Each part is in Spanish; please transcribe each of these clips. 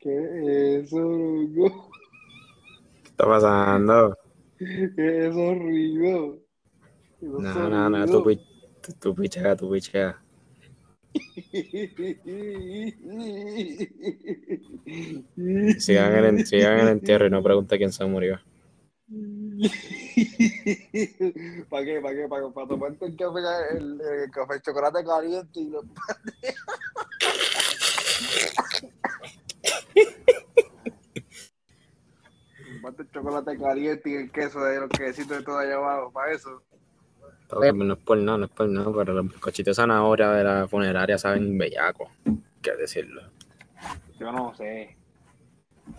¿Qué es eso, Hugo? ¿Qué está pasando? ¿Qué es eso, No, no, no, ruido? tú, tú, tú pichea, tú pichea. Sigan en, el, sigan en el entierro y no pregunte quién se murió. ¿Para qué? ¿Para qué? ¿Para, para tomarte el café, el, el café de chocolate caliente y lo Tomarte el chocolate caliente y el queso de los quesitos de todo allá abajo, para eso. Todo, no es por nada, no es por nada, pero los bizcochitos de zanahoria de la funeraria saben bellaco, qué decirlo. Yo no sé.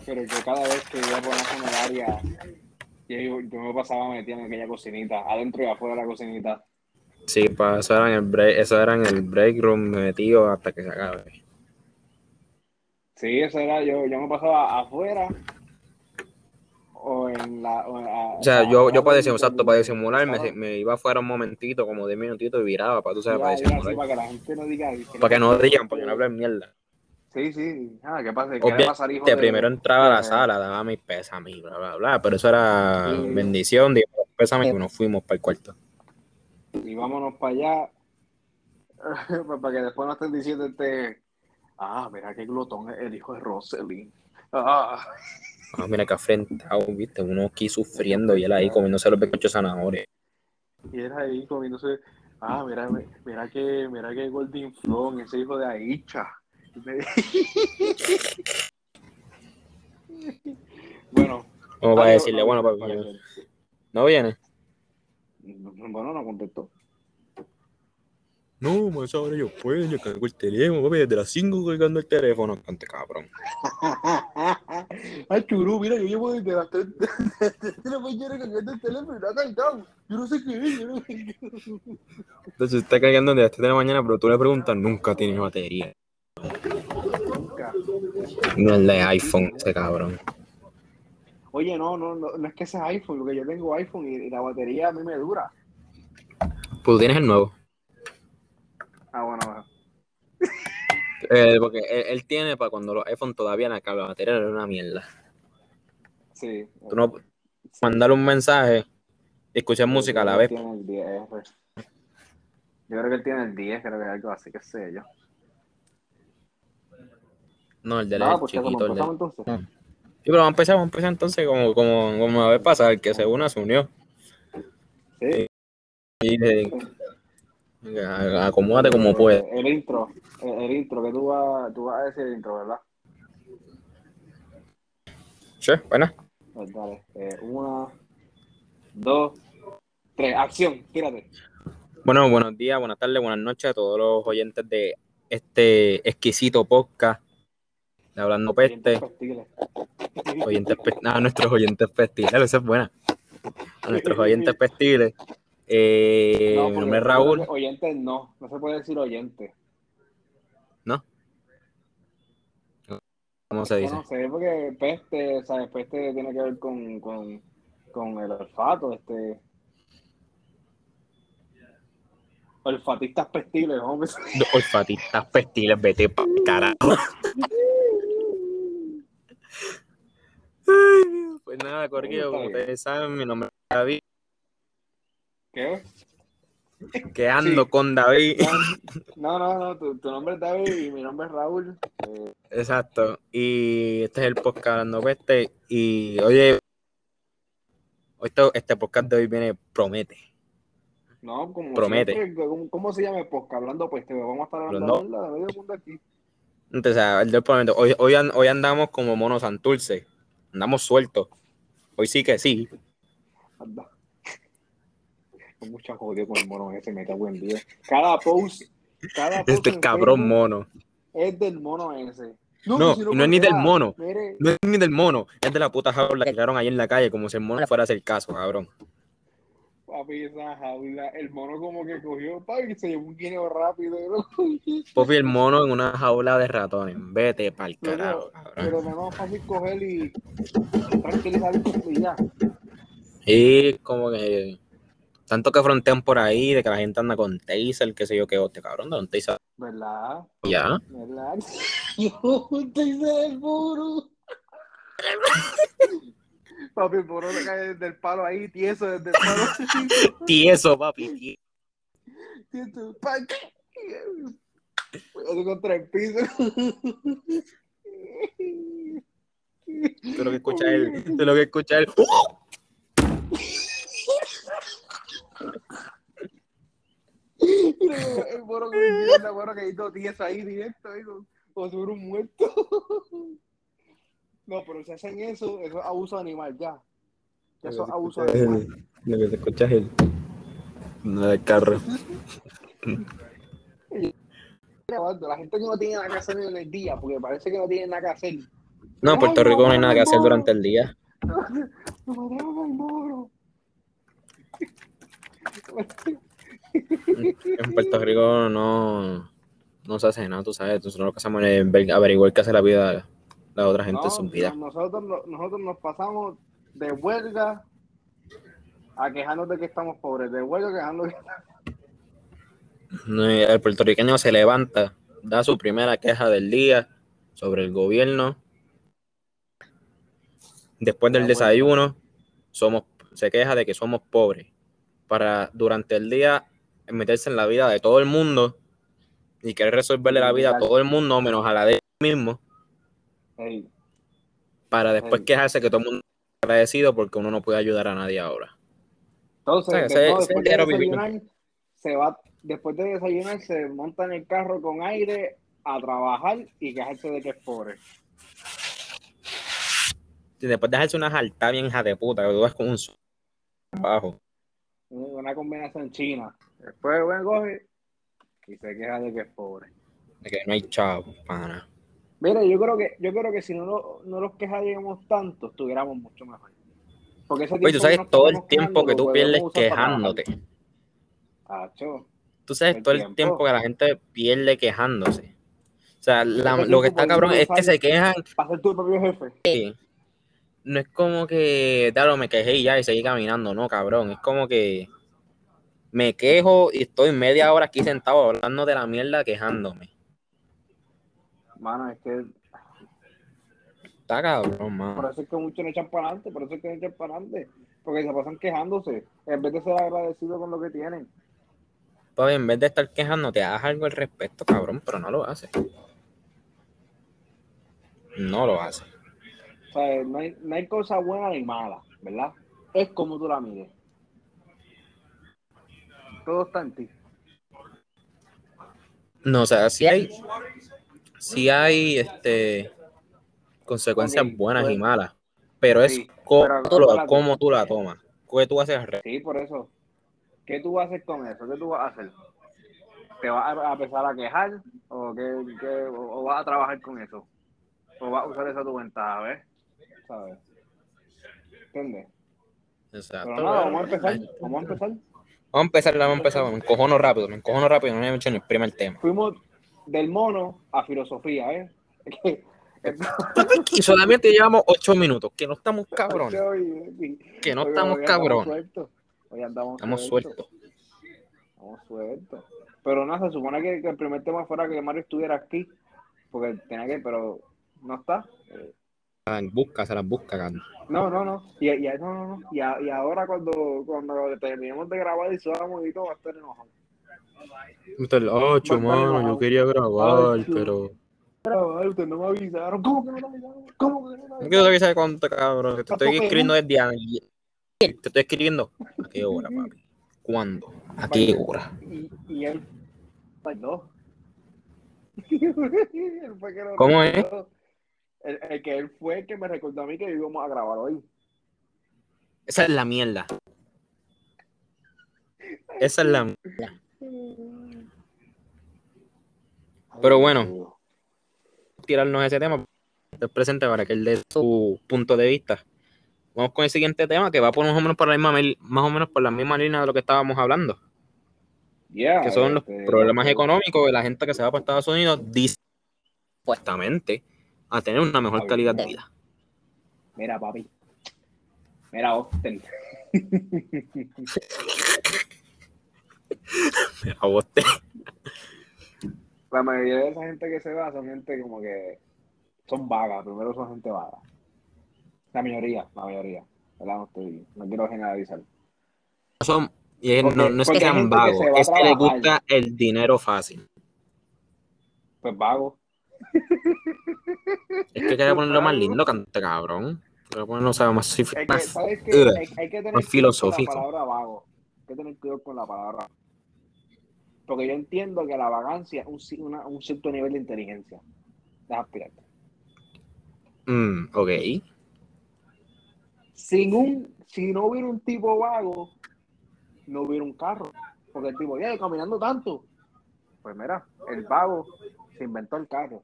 Pero que cada vez que iba por una funeraria, yo, yo me pasaba metido en aquella cocinita, adentro y afuera de la cocinita. Sí, pa, eso era en el break, eso era en el break room metido hasta que se acabe. Sí, eso era, yo, yo me pasaba afuera o en la... O, a- O sea, yo, yo para disimular, exacto, para disimular, me, me iba afuera un momentito, como 10 minutitos y viraba, para tú sabes, para Ya, disimular. para que la gente no diga... Para que no digan, para que no hablen mierda. Sí, sí. Ah, ¿qué pasa? ¿Qué le pasa al hijo Obviamente, de- primero entraba a la sala, daba mis pésames, bla, bla, bla, pero eso era Sí. bendición, digo, pésame y nos fuimos para el cuarto. Y vámonos para allá, para que después no estén diciendo este... Ah, mira qué glotón es el hijo de Rosalind. Ah, Ah, mira que afrentado, viste, uno aquí sufriendo y él ahí comiéndose los bizcochos zanahorias. y él ahí comiéndose... Ah, mira, mira que, mira que Golden Flon, ese hijo de Aicha. Me- bueno, Como para ah, decirle, no, bueno, no, papi. ¿no viene? Bueno, no contestó. No, más ahora yo puedo, yo cargo el teléfono, papi, desde las 5 cargando el teléfono. Cante cabrón. Ay, churú, mira, yo llevo desde las 3 de la mañana cargando el teléfono y no ha cargado. Yo no sé qué es, yo no sé qué es. Entonces está cargando desde las 3 de la mañana, pero tú le preguntas, nunca tienes batería. No es de iPhone, ese cabrón. Oye, no, no, no, no es que sea iPhone, porque yo tengo iPhone y, y la batería a mí me dura. Pues tú tienes el nuevo. Ah, bueno, bueno. Eh, porque él, él tiene para cuando los iPhone todavía la, la batería era una mierda. Sí. Tú no mandarle un mensaje, escuchar música a la vez. Tiene el 10, pues. Yo creo que él tiene el 10, creo que algo así, que sé yo. No, el de No, el pues chiquito. El de... entonces. Sí, pero vamos a empezar, vamos a empezar entonces como, como, como la vez pasada, el que se una se unió. Sí. Y de- a- acomódate como puedes. El intro, el, el intro, que tú vas, tú vas a decir el intro, ¿verdad? Sí, buena. Pues dale. Eh, una, dos, tres. Acción, tírate. Bueno, buenos días, buenas tardes, buenas noches a todos los oyentes de este exquisito podcast de Hablando Peste. Oyentes a nuestros oyentes pestiles, esa es buena. A nuestros oyentes pestiles. Eh, No, mi nombre es Raúl. Oyentes no, no se puede decir oyente. ¿Cómo se dice? No sé, porque peste, ¿sabes? Peste tiene que ver con, con, con el olfato, este. Olfatistas pestiles, hombre. Olfatistas pestiles, vete pa' carajo. Pues nada, Corquillo, como ustedes saben, mi nombre es David. ¿Qué? Que ando Sí. con David. No, no, no, tu, tu nombre es David y mi nombre es Raúl. Eh, Exacto. Y este es el podcast Hablando Peste. Y oye, este, este podcast de hoy viene, promete. no, como Promete. siempre, ¿cómo, cómo se llama el podcast? Hablando, pues te vamos a estar hablando de medio mundo aquí. Entonces, el del. Hoy, hoy, hoy andamos como mono Santurce. Andamos sueltos. Hoy sí que sí. Anda. Mucha jodido con el mono ese, me cago en Dios. Cada post, cada post Este cabrón Facebook mono. es del mono ese. No, si no es ni del mono. Mire, No es ni del mono, es de la puta jaula que tiraron ahí en la calle, como si el mono fuera a hacer caso, cabrón. Papi, esa jaula, el mono como que cogió, papi, se llevó un guineo rápido. ¿no? Popi el mono en una jaula de ratones. Vete pa'l carajo, pero me va fácil coger y tranquilizar y ya. Y como que Tanto que frontean por ahí, de que la gente anda con taser, qué sé yo, qué hostia, cabrón, de un taser. ¿Verdad? Ya. ¿Verdad? Yo te hice el muro. Papi, el muro le cae desde el palo ahí, tieso desde el palo. Tieso, papi, tieso. Tieso, contra el piso. Lo que escuchas él, tú lo que escuchas él. Mira, el bueno, que hay dos días ahí directo, como- como si fuera un muerto. No, pero si hacen eso, eso es abuso animal, ya. Eso es abuso animal. Lo que te escuchas es el. No del carro. La gente que no tiene nada que hacer en el día, porque parece que no tienen nada que hacer. No, en Puerto Rico no hay nada que hacer durante el día. En Puerto Rico no, no se hace nada, tú sabes. Nosotros lo que hacemos es ver- averiguar qué hace la vida la otra gente en No, no, nosotros, no- nosotros nos pasamos de huelga a quejarnos de que estamos pobres, de huelga a quejarnos de No, y El puertorriqueño se levanta, da su primera queja del día sobre el gobierno. Después del desayuno, somos, se queja de que somos pobres. Para durante el día meterse en la vida de todo el mundo y querer resolverle la vida a todo el mundo menos a la de él mismo. Para después quejarse que todo el mundo está agradecido porque uno no puede ayudar a nadie ahora. Entonces, ese- no, después, de desayunar, se va, después de desayunar, se monta en el carro con aire a trabajar y quejarse de que es pobre. Y después de dejarse una jalta bien hija de puta, que tú vas con un su- abajo. Una combinación china. Después, bueno, coge y se queja de que es pobre. De que no hay chavo, pana. Mira, yo creo que, yo creo que si no, lo- no los quejaríamos tanto, estuviéramos mucho mejor. Porque ese Oye, tú sabes todo el tiempo que tú pierdes quejándote. trabajar. Acho, Tú sabes todo el tiempo. tiempo que la gente pierde quejándose. O sea, la- lo que está cabrón es que se quejan. para tu propio jefe. eh, No es como que, claro, me quejé y ya y seguí caminando. No, cabrón. Es como que me quejo y estoy media hora aquí sentado hablando de la mierda quejándome. Mano, es que Está cabrón, por mano. eso es que muchos no echan para adelante, por eso es que no echan para adelante. Porque se pasan quejándose, en vez de ser agradecidos con lo que tienen. Pues en vez de estar quejándote, haz algo al respecto, cabrón, pero no lo hace. No lo hace. O sea, no hay, no hay cosa buena ni mala, ¿verdad? Es como tú la mides. Todo está en ti. No, o sea, sí hay, sí hay este, consecuencias buenas pues- y malas, pero es Sí, cómo, pero tú, lo- cómo tú la tomas. ¿Qué tú haces? Sí, por eso. ¿Qué tú vas a hacer con eso? ¿Qué tú vas a hacer? ¿Te vas a empezar a quejar? ¿O, qué, qué- o- o vas a trabajar con eso? ¿O vas a usar eso a tu ventaja, ves? ¿Sabes? ¿Entiendes? Exacto. Pero nada, vamos a empezar. Vamos a empezar. Vamos a empezar, vamos a empezar. Me encojono rápido, me encojono rápido, no me he hecho ni el primer tema. Fuimos del mono a filosofía, ¿eh? Y solamente llevamos ocho minutos, que no estamos cabrones, que no Oye, estamos cabrones, andamos, estamos sueltos. Estamos sueltos. Pero nada, se supone que, que el primer tema fuera que Mario estuviera aquí. Porque tenía que, pero no está. Eh, Busca, se las busca. No, no, no. Y, y, no, no, no. Y, a- y ahora cuando, cuando terminemos de grabar y subamos y todo, va a estar enojado. Es el ocho, Bueno, mano, bueno. yo quería grabar, Ay, pero... Grabar, ustedes no me avisaron. ¿Cómo que no me avisaron? ¿Cómo que no me No avisaron? quiero que sabes cuánto, cabrón. Te estoy Tampoco, escribiendo desde ayer. Te estoy escribiendo. ¿A qué hora, papi? ¿Cuándo? ¿A qué hora? Y, y él, like, no. Él fue que lo ¿Cómo es? El, el que él fue el que me recordó a mí que íbamos a grabar hoy. Esa es la mierda. Esa es la mierda. Pero bueno. Tirarnos ese tema. Presente para que él dé su punto de vista. Vamos con el siguiente tema que va por más o menos por la misma, más o menos por la misma línea de lo que estábamos hablando. Yeah, que son los este, problemas económicos de la gente que se va para Estados Unidos, dice supuestamente a tener una mejor calidad de vida. Mira, papi. Mira, Austin. A vos te- La mayoría de esa gente que se va son gente como que son vagas, primero son gente vaga. La mayoría, la mayoría. ¿verdad? No, estoy, no quiero generalizar. son- y es- Porque- no, no es que hay sean que vagos, se es que les gusta el dinero fácil. Pues vago. Es que quería ponerlo más lindo, cante cabrón. Quería ponerlo, sea, más, Es que, ¿sabes qué? Hay, hay que tener más cuidado filosófico. con la palabra vago. Hay que tener cuidado con la palabra Porque yo entiendo que la vagancia es un, una- un cierto nivel de inteligencia. Deja explicarte. Mm, ok. Sin un, si no hubiera un tipo vago, no hubiera un carro. Porque el tipo, ya, caminando tanto. Pues mira, el vago se inventó el carro.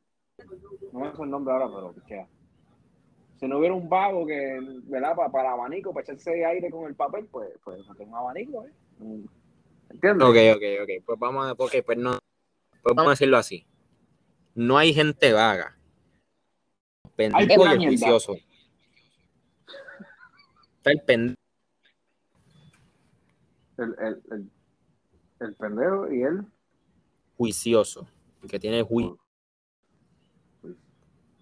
No me sé el nombre ahora, pero pichea. Si no hubiera un vago que, ¿verdad? Para, para abanico, para echarse aire con el papel, pues, pues no tengo abanico, ¿eh? ¿Entiendes? Ok, ok, ok. Pues vamos a, ok, pues no, pues vamos a decirlo así. No hay gente vaga. Pendejo y el juicioso. Está el pendejo. El, el, el, el pendejo y él. juicioso, el que tiene juicio.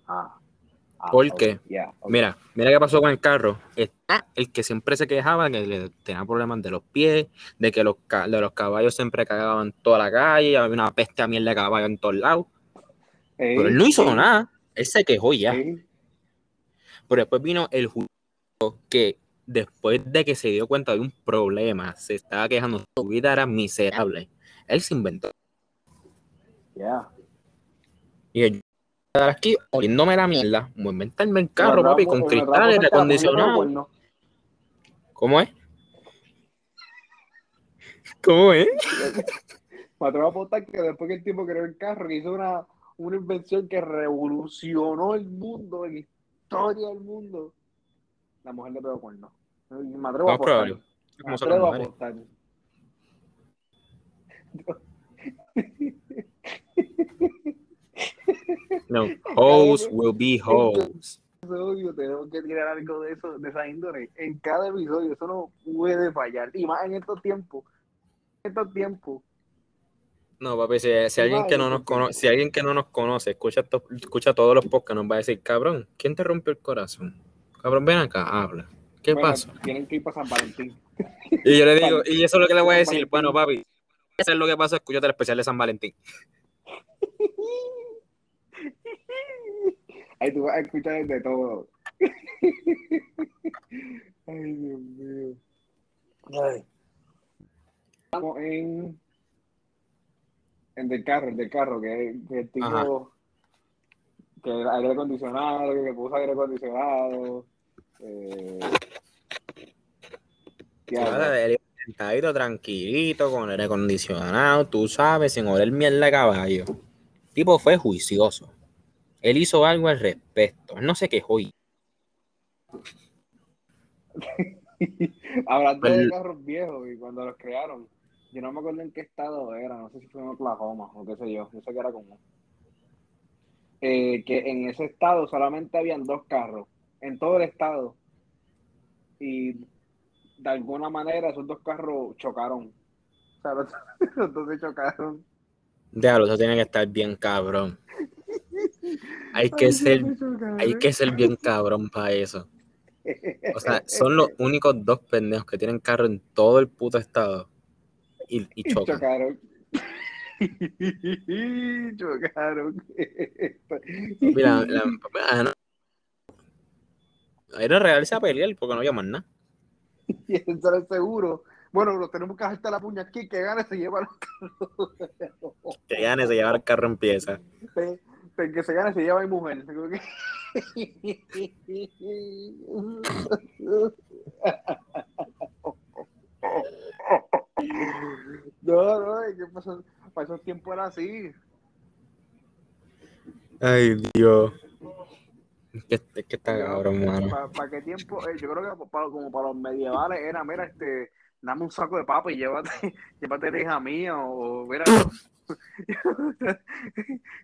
Ah. Ah, ¿Por ok, qué? ya, ok. Mira, mira qué pasó con el carro. Está el que siempre se quejaba que le tenía problemas de los pies, de que los, de los caballos siempre cagaban toda la calle, había una peste a miel de caballo en todos lados. Ey, Pero él no hizo ey, nada. Él se quejó ya. ey. Pero después vino el juicio que después de que se dio cuenta de un problema, se estaba quejando, su vida era miserable. Él se inventó. Ya. Y estar aquí oliéndome la mierda. Voy a inventarme el carro, papi, con cristales, atrapa hasta la mujer de los recondicionado. cuernos. ¿Cómo es? ¿Cómo es? Me atrevo a apostar que después que el tipo creó el carro, que hizo una, una invención que revolucionó el mundo, la historia del mundo, la mujer le pegó cuerno. Me atrevo a apostar. Me apostar. No, hoes will be hoes. episodio tenemos que tirar algo de eso, de esa índole. En cada episodio, eso no puede fallar. Y más en estos tiempos. En estos tiempos. No, papi, si, si alguien que no nos conoce, si alguien que no nos conoce escucha, to- escucha todos los podcasts, nos va a decir, cabrón, ¿quién te rompió el corazón? Cabrón, ven acá, habla. ¿Qué Bueno, pasa? Tienen que ir para San Valentín. Y yo le digo, y eso es lo que le voy a decir, bueno, papi, eso es lo que pasa, escúchate el especial de San Valentín. Ahí tú vas a escuchar de todo. Ay, Dios mío. Ay. Estamos en. En del carro, el del carro, que, que el tipo. Ajá. Que el aire acondicionado, que puso aire acondicionado. Eh, iba sentadito, tranquilito, con el aire acondicionado, tú sabes, sin oler mierda de caballo. El tipo fue juicioso. Él hizo algo al respecto. Él no se quejó. y- Hablando de carros viejos y cuando los crearon, yo no me acuerdo en qué estado era, no sé si fue en Oklahoma o qué sé yo, yo sé que era común. Eh, que en ese estado solamente habían dos carros, en todo el estado. Y de alguna manera esos dos carros chocaron. O sea, los, los dos se chocaron. Déjalo, eso tiene que estar bien cabrón. Hay que Ay, ser, hay que ser bien cabrón para eso. O sea, son los únicos dos pendejos que tienen carro en todo el puto estado. Y, y Y chocan. chocaron. chocaron. Mira, la, ah, no. Era real a pelear porque no había más nada. Y el seguro. Bueno, lo tenemos que dejar la puña aquí, que gane se lleva los carros. Que gane, se lleva el carro en pieza. El el que se gane se lleva a mi mujer. No, no, que pasó, para esos tiempos era así. Ay, Dios. Es que está cabrón, mano. ¿Para, qué tiempo? Eh, yo creo que para, como para los medievales era, mira, este, dame un saco de papa y llévate, llévate la hija mía o, mira.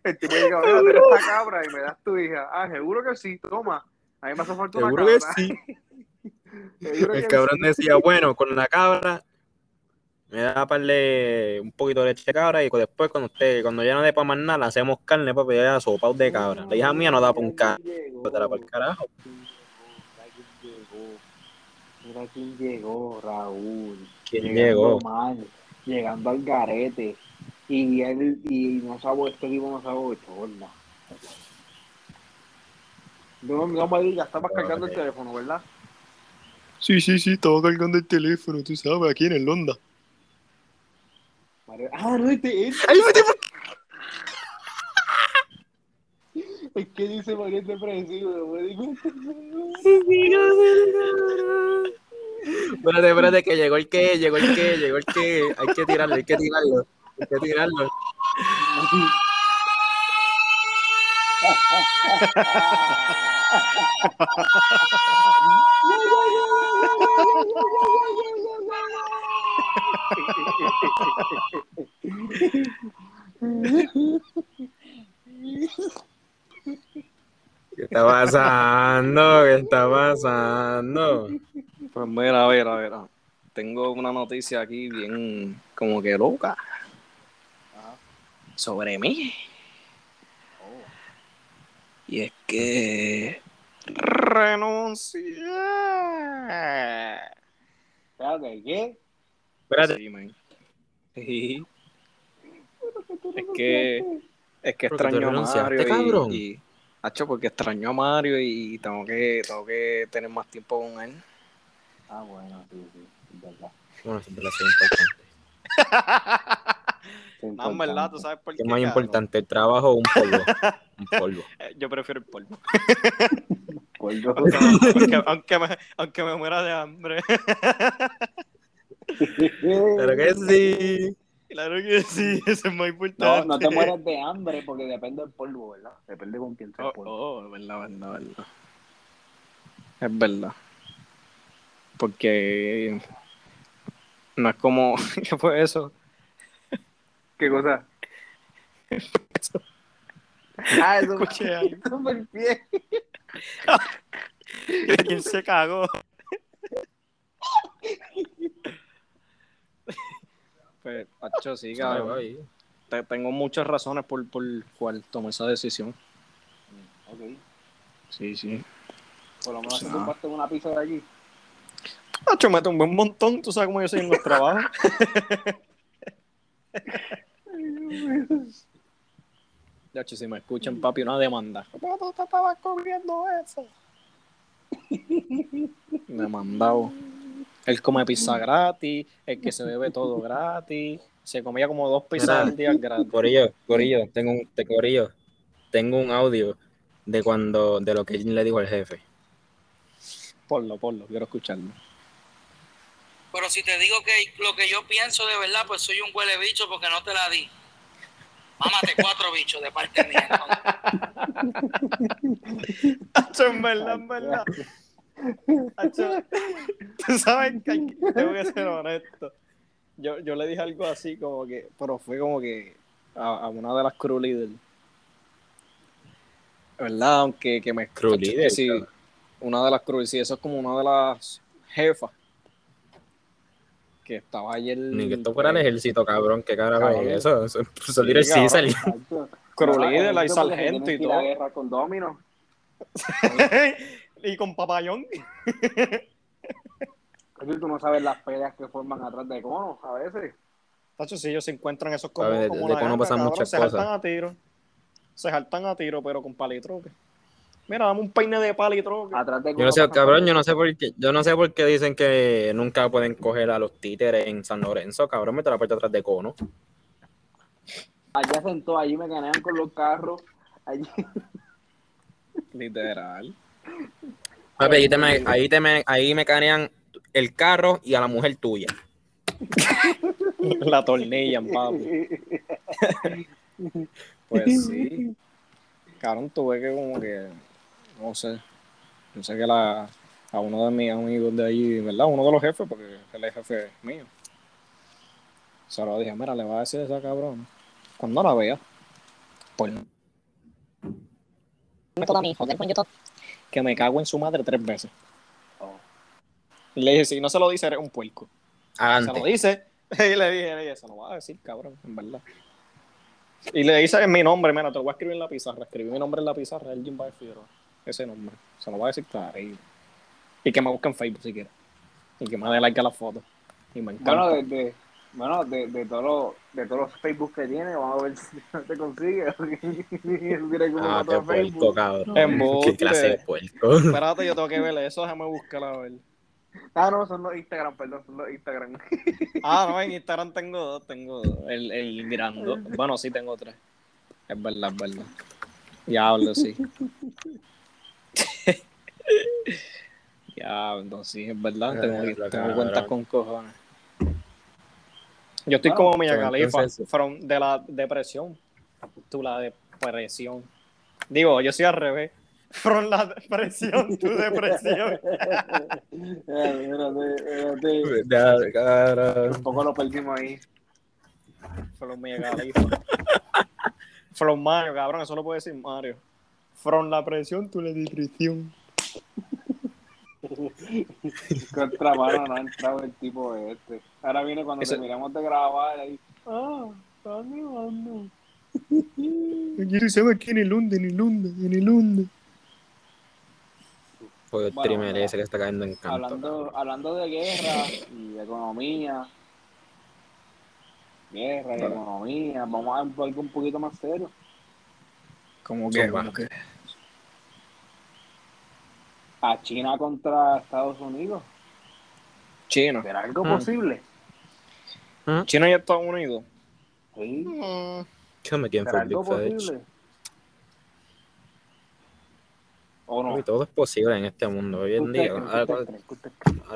el tipo llega, mira, ten esta cabra y me das tu hija. Ah, seguro que sí, toma. A mí me hace falta una Seguro que sí. Seguro El que cabrón sí. decía, bueno, con la cabra Me da para darle un poquito de leche de cabra y después cuando usted, cuando ya no dé para más nada, hacemos carne para pedir a sopa de cabra. La hija mía no da para un carro. para el carajo. Mira quién llegó, Raúl. ¿Quién llegó? Mal, llegando al garete. Y él, y no sabe, este tipo no sabe bochorna. No, no, no, ya estabas cargando el teléfono, ¿verdad? Sí, sí, sí, estaba cargando el teléfono, tú sabes, aquí en el Honda. Ah, no, este es. ¡Ay, vete por... Es que dice María depresivo, cuenta. Espérate, espérate, que llegó el que, llegó el que, llegó el que. Hay que tirarlo, hay que tirarlo. Hay que tirarlo. ¿Qué está pasando? ¿Qué está pasando? Pues mira, a ver, a ver. Tengo una noticia aquí bien como que loca. Sobre mí. Y es que renuncié. Espérate, ¿qué? Espérate. Sí, man. Sí. Es que es que extraño a Mario cabrón. y, y Hacho, porque extraño a Mario y tengo que tengo que tener más tiempo con él. Ah, bueno, sí, sí, es verdad. Bueno, siempre la es importante. Sí, No, en verdad, tú sabes por ¿Qué qué. es más importante, el trabajo o un polvo? Un polvo. Eh, Yo prefiero el polvo. Polvo. Aunque, aunque, aunque me, aunque me muera de hambre. Pero que sí. Claro que sí, eso es No, importante. no te mueres de hambre porque depende del polvo, ¿verdad? Depende con quién sea Oh, el polvo. oh, es verdad, verdad, verdad. Es verdad. Porque no es como. ¿Qué fue eso? ¿Qué cosa? Ah, eso Escuché algo. eso fue el pie. ¿Quién se cagó? Pues, Pacho, sí, cabrón. Te- Tengo muchas razones por, por cuál tomé esa decisión. Ok. Sí, sí. Por lo menos si nada. compraste una pizza de aquí. Pacho, me tumbé un montón. Tú sabes cómo yo soy en los trabajos. Ya, che, si me escuchan, papi, una demanda. ¿Cómo tú te estabas comiendo eso? Demandado. Él come pizza gratis, el que se bebe todo gratis, se comía como dos pizzas al día gratis. Corillo, Corillo, tengo un, te corillo, tengo un audio de cuando, de lo que le dijo al jefe. Ponlo, ponlo, quiero escucharlo. Pero si te digo que lo que yo pienso de verdad, pues soy un huele bicho porque no te la di. Mámate cuatro bichos de parte mía. entonces. En verdad, en verdad. Tú sabes que tengo que ser honesto. Yo, yo le dije algo así como que, pero fue como que a, a una de las crew leaders. ¿Verdad? Aunque que me Crew leader, sí, cabrón. una de las crew sí, eso es como una de las jefas que estaba ayer. Ni que esto fuera el ejército, cabrón, qué carajo Cabrón. es eso. Eso, dirá el. César. Crew leader, hay sargento y todo. guerra con Domino. y con papayón. Tú no sabes las peleas que forman atrás de cono a veces. Tacho, si ellos se encuentran esos como, A ver, de- como de cono pasan muchas se cosas. saltan a tiro. Se saltan a tiro, pero con palitroque. Mira, dame un peine de palitroque. Atrás de Yo no sé, cabrón, yo no sé por qué, yo no sé por qué dicen que nunca pueden coger a los títeres en San Lorenzo, cabrón, mete la puerta atrás de cono. Allá sentó, allí me ganan con los carros. Allí. Literal. Papi, ahí te, me, ahí, te me, ahí me canean el carro y a la mujer tuya. La tornillan, papi. Pues sí. Cabrón, tuve que como que, no sé, yo sé que la, a uno de mis amigos de allí, ¿verdad? Uno de los jefes, porque él es jefe mío. Se lo dije, mira, le va a decir a esa cabrona. Cuando la vea, pues método a mi hijo, del en YouTube. Que me cago en su madre tres veces. Oh. Y le dije, si no se lo dice, eres un puerco. Se lo Adelante. dice, Y le dije, le dije, eso no va a decir, cabrón, en verdad. Y le dice mi nombre, mira, te lo voy a escribir en la pizarra. Escribí mi nombre en la pizarra, el Jim Figueroa. Ese nombre. Se lo va a decir claro. Y, y que me busque en Facebook si quiere. Y que me dé like a la foto. Y me encanta. Bueno, de, de, bueno, de, de, todos los, de todos los Facebook que tiene, vamos a ver si te consigue. Ah, qué puerco, cabrón. Qué clase de puerco. Espérate, yo tengo que ver eso, déjame buscar a ver. Ah, no, son los Instagram, perdón, son los Instagram. Ah, no, en Instagram tengo dos, tengo dos. El, el grande. Bueno, sí, tengo tres. Es verdad, es verdad. Diablo, sí. Diablo, sí, es verdad. Tengo, tengo cuentas con cojones. Yo estoy Bueno, como Mia pues, Khalifa, from, de la depresión. Tú la depresión. Digo, yo soy al revés. From la depresión, tu depresión. Eh. Un poco lo perdimos ahí. From Mia Khalifa. From Mario, cabrón, eso lo puede decir Mario. From la presión, tu la depresión. Contra mano no ha entrado el tipo este. Ahora viene cuando Ese- terminamos de grabar ahí. Ah, está nevando. Quiero saber aquí en el Lunda, en el Lunda, en el Lunda. Fue el Bueno, bueno. ese que está cayendo en canto. Hablando, hablando de guerra y de economía. Guerra y economía. Vamos a algo un poquito más serio. Como que, como que. A China contra Estados Unidos. China. ¿Será algo Ah. posible? China y Estados Unidos. Sí. Yo me quedé ¿Será en Big algo posible? ¿O no? Uy, todo es posible en este mundo. Hoy en ¿Usted día,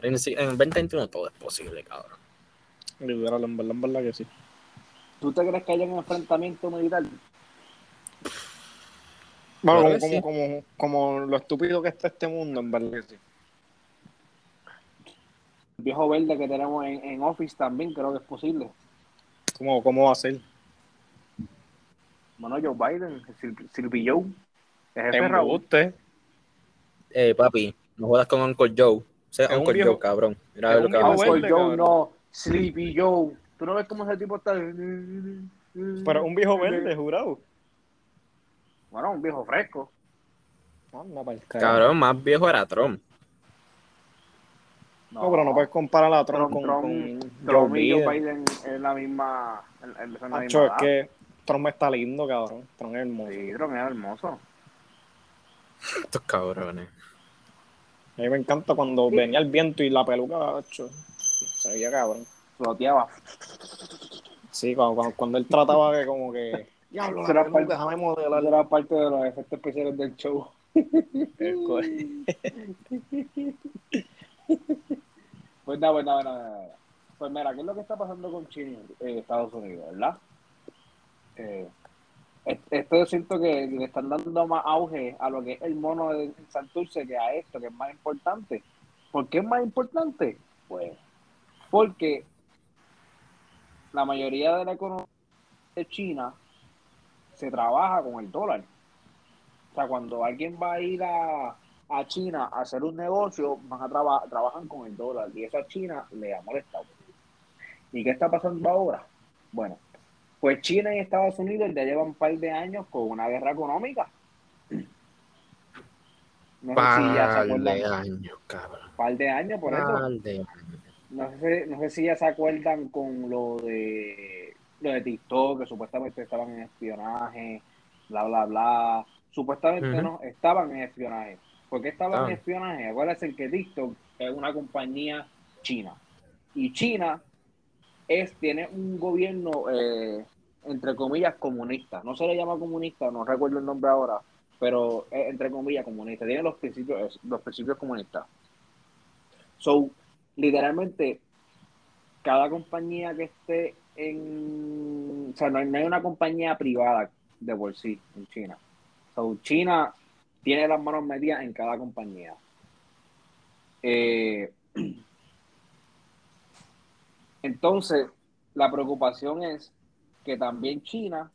en, en 2021 todo es posible, cabrón. Literal, en verdad, en verdad que sí. ¿Tú te crees que haya un enfrentamiento militar? Bueno, como, como, sí. como, como lo estúpido que está este mundo, en verdad sí. El viejo verde que tenemos en, en Office también creo que es posible. ¿Cómo, cómo va a ser? Bueno, Joe Biden, Sil- Silvi Joe, el jefe de Raúl. Embuste. Eh, papi, no jodas con Uncle Joe. O sea, Es un Uncle viejo- Joe, cabrón. Mira es lo que. Uncle verde, Joe, cabrón. no, Sleepy Joe. ¿Tú no ves cómo ese tipo está? Pero un viejo verde, jurado. Bueno, un viejo fresco. Anda pa'l. Cabrón, más viejo era Trump. No, pero no puedes comparar a Trump, con, Trump, con Trump Joe y Joe Biden. Es la misma. es- es la misma es que Trump está lindo, cabrón. Trump es hermoso. Sí, Trump es hermoso. Estos cabrones. A mí me encanta cuando venía el viento y la peluca, macho, se veía cabrón. Floteaba. Sí, cuando, cuando, cuando él trataba de como que... Diablo, Será parte- déjame modelar. Era parte de los efectos especiales del show. Pues nada, pues nada, nada. Pues mira, ¿qué es lo que está pasando con China y Estados Unidos, verdad? Eh, es- esto yo siento que le están dando más auge a lo que es el mono de Santurce que a esto, que es más importante. ¿Por qué es más importante? Pues porque la mayoría de la economía de China se trabaja con el dólar. O sea, cuando alguien va a ir a, a China a hacer un negocio, van a traba- trabajan con el dólar y eso a China le ha molestado. ¿Y qué está pasando ahora? Bueno, pues China y Estados Unidos ya llevan un par de años con una guerra económica. No sé si ya se Par de acuerdan. años, cabrón. Un par de años por eso. Par de No sé, no sé si ya se acuerdan con lo de lo de TikTok, que supuestamente estaban en espionaje, bla, bla, bla. Supuestamente no, estaban en espionaje. ¿Por qué estaban en espionaje? Acuérdense que TikTok es una compañía china. Y China es, tiene un gobierno, eh, entre comillas, comunista. No se le llama comunista, no recuerdo el nombre ahora, pero es entre comillas comunista. Tiene los principios, los principios comunistas. So, literalmente, cada compañía que esté en. O sea, no hay, no hay una compañía privada de por sí en China. So, China tiene las manos metidas en cada compañía. Eh, entonces, la preocupación es que también China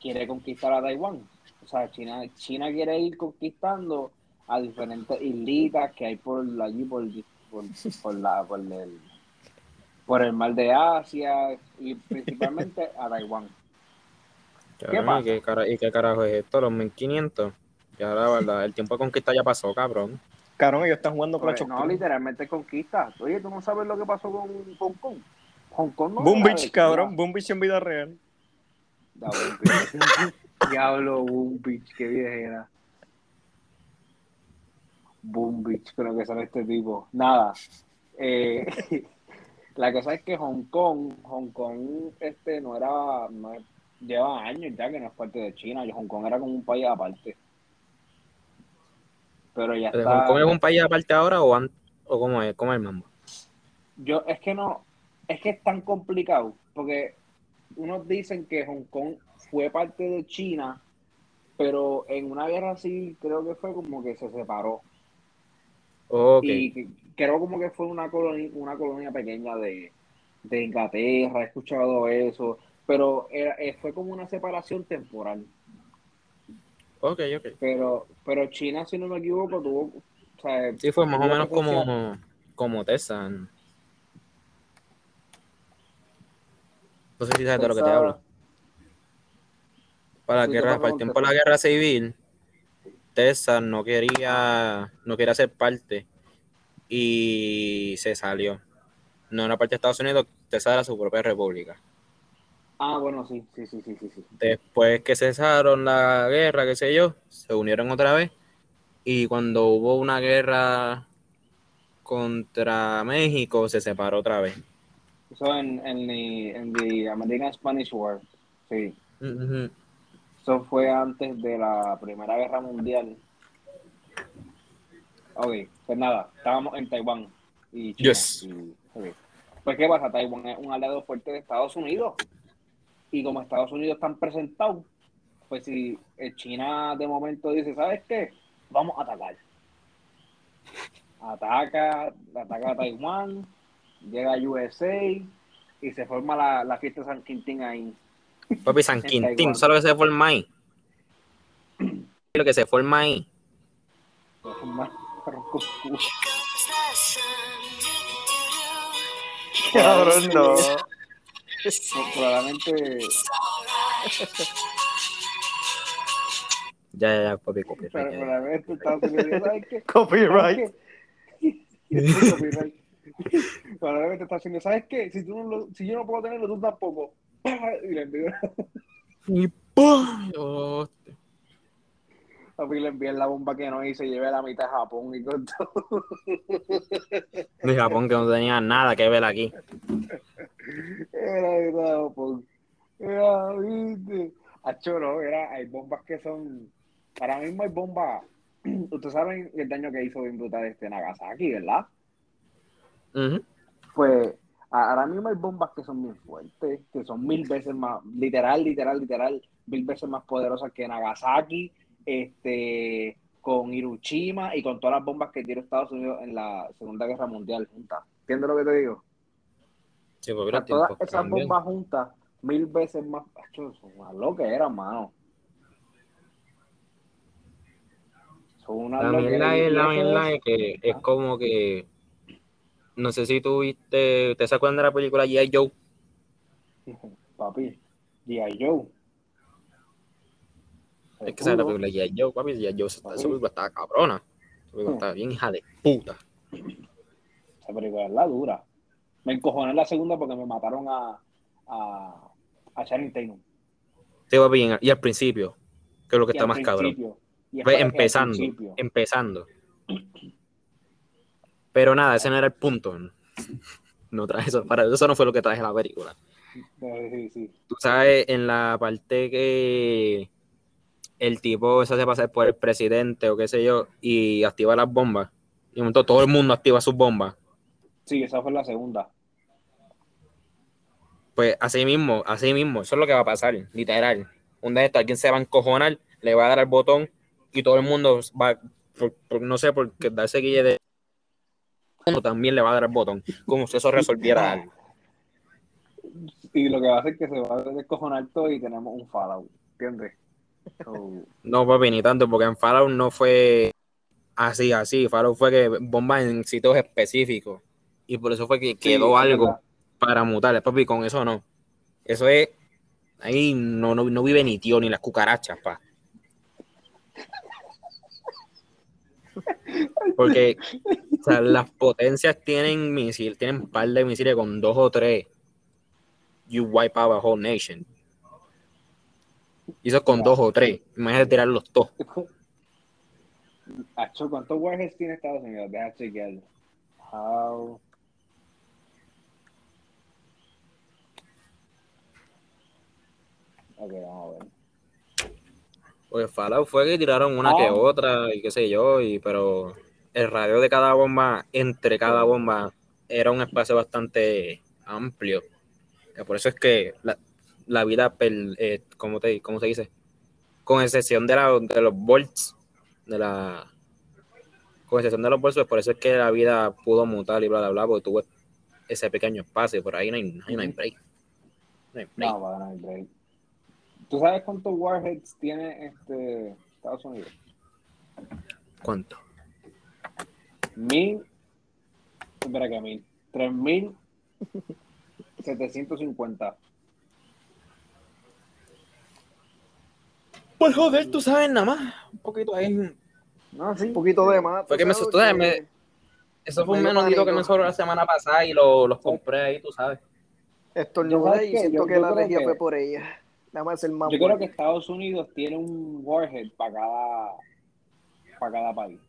quiere conquistar a Taiwán. O sea, China, China quiere ir conquistando a diferentes islitas que hay por allí, por la, por, el, por el mar de Asia y principalmente a Taiwán. Pasa? ¿y, qué cara- ¿Y qué carajo es esto? Los 1500. Y ahora, ¿verdad? El tiempo de conquista ya pasó, cabrón. Cabrón, ellos están jugando Pues, Clash of no, literalmente conquista. Oye, ¿tú no sabes lo que pasó con Hong Kong? Hong Kong no Boom Beach, cabrón. Boom Beach en vida real. Diablo, Boom Beach, qué viejera. Boom Beach, creo que sale este tipo. Nada. Eh, la cosa es que Hong Kong, Hong Kong, este no era, no lleva años ya que no es parte de China. y Hong Kong era como un país aparte. Pero ya ¿Hong está. Kong es un país aparte ahora o, an- o cómo es? ¿Cómo es el mambo? Yo, es que no, es que es tan complicado, porque unos dicen que Hong Kong fue parte de China, pero en una guerra civil creo que fue como que se separó. Ok. Y que- creo como que fue una colonia, una colonia pequeña de, de Inglaterra, he escuchado eso, pero era, eh, fue como una separación temporal. Ok, ok. Pero, pero China, si no me equivoco, tuvo, o sea, Sí, fue más o menos como, como Texas. No sé si sabes de lo que te hablo. Para, la Sí, guerra, ¿qué para el tiempo de la guerra civil, Texas no quería, no quería ser parte y se salió. No era parte de Estados Unidos, Texas era su propia república. Ah, bueno, sí, sí, sí, sí, sí. Después que cesaron la guerra, qué sé yo, se unieron otra vez. Y cuando hubo una guerra contra México, se separó otra vez. Eso en, en, the, en the American Spanish War, sí. Eso fue antes de la Primera Guerra Mundial. Ok, pues nada, estábamos en Taiwán y China. Yes. Y-. Pues, ¿qué pasa? Taiwán es un aliado fuerte de Estados Unidos. Y como Estados Unidos están presentados, pues si eh, China de momento dice, ¿sabes qué? Vamos a atacar. Ataca, ataca a Taiwán, llega a USA y se forma la, la fiesta de San Quintín ahí. Papi, San Quintín, Taiwán. ¿tú sabes lo que se forma ahí? Lo que se forma ahí. Se forma culo. Cabrón, no. Probablemente, Ya, ya, ya, copia. pero probablemente. Copyright. ¿Sabes qué? Copyright. Probablemente Estados Unidos, ¿sabes qué? Si, tú no lo- si yo no puedo tenerlo, tú tampoco. Y le envío, Y ¡pum! Papi, le la bomba que no hice y llevé la mitad de Japón y con todo. De Japón que no tenía nada que ver aquí. Era de Japón. Era, viste. Acho, no, era, hay bombas que son. Ahora mismo hay bombas. Ustedes saben el daño que hizo bien brutal este Nagasaki, ¿verdad? Ujú. Pues a- ahora mismo hay bombas que son bien fuertes, que son mil veces más, literal, literal, literal, mil veces más poderosas que Nagasaki, este, con Hiroshima y con todas las bombas que tiró Estados Unidos en la Segunda Guerra Mundial juntas. ¿Entiendes lo que te digo? Sí, sea, los todas esas bombas juntas, mil veces más, unas lo que eran, mano. Unas La mierda es, la mierda es- es que es como que. No sé si tú viste. ¿Te se acuerdan de la película G.I. Joe? Papi, G.I. Joe. Es que esa es la película G.I. Joe, papi. G.I. Joe, esa película estaba cabrona. Esa película estaba bien hija de puta. Esa película es la dura. Me encojoné en la segunda porque me mataron a, a, a Channing Tatum. Sí, papi, y- y al principio, que es lo que Y está más cabrón. empezando, empezando. Pero nada, ese no era el punto. No traje eso, para eso no fue lo que traje la película. Sí, sí. Tú sabes, en la parte que el tipo se hace pasar por el presidente o qué sé yo y activa las bombas. Y de momento todo el mundo activa sus bombas. Sí, esa fue la segunda. Pues así mismo, así mismo, eso es lo que va a pasar, literal. Un día de esto, alguien se va a encojonar, le va a dar al botón y todo el mundo va, por- por- no sé, por darse guille de también le va a dar al botón, como si eso resolviera algo. Y lo que va a hacer es que se va a descojonar todo y tenemos un Fallout. ¿Entiendes? So, No, papi, ni tanto, porque en Fallout no fue así, así. Fallout fue que bombas en sitios específicos. Y por eso fue que quedó algo. verdad. para mutarle, papi, con eso no. Eso es, ahí no, no, no vive ni tío ni las cucarachas, pa. Porque o sea, las potencias tienen misiles, tienen un par de misiles con dos o tres. You wipe out a whole nation. Es con dos o tres. Imagínate tirarlos todos. Acho, ¿cuántos warheads tiene Estados Unidos? Deja chequearlo. How... Ok, vamos a ver. Pues Fallout fue que tiraron una que Ah. otra y qué sé yo, y, pero el radio de cada bomba, entre cada bomba, era un espacio bastante amplio. Por eso es que la, la vida, per- eh, ¿cómo, te, ¿cómo se dice? Con excepción de, la, de los volts, de la... Con excepción de los bolsos, por eso es que la vida pudo mutar y bla, bla, bla, porque tuvo ese pequeño espacio, por ahí no hay, no hay break. No hay break. No, para no hay break. ¿Tú sabes cuántos warheads tiene este Estados Unidos? ¿Cuánto? Mil. Espera que mil. Tres mil setecientos cincuenta. Por joder, tú sabes nada más. Un poquito ahí. No, sí. Un poquito de más. Fue que me asustó, me- Eso fue un menudito que me sobró la semana pasada y lo- los compré ahí, tú sabes. Estornudé y que siento yo- que yo la que- fue por ella. Nada más el más Yo creo que Estados Unidos tiene un warhead para cada, para cada país.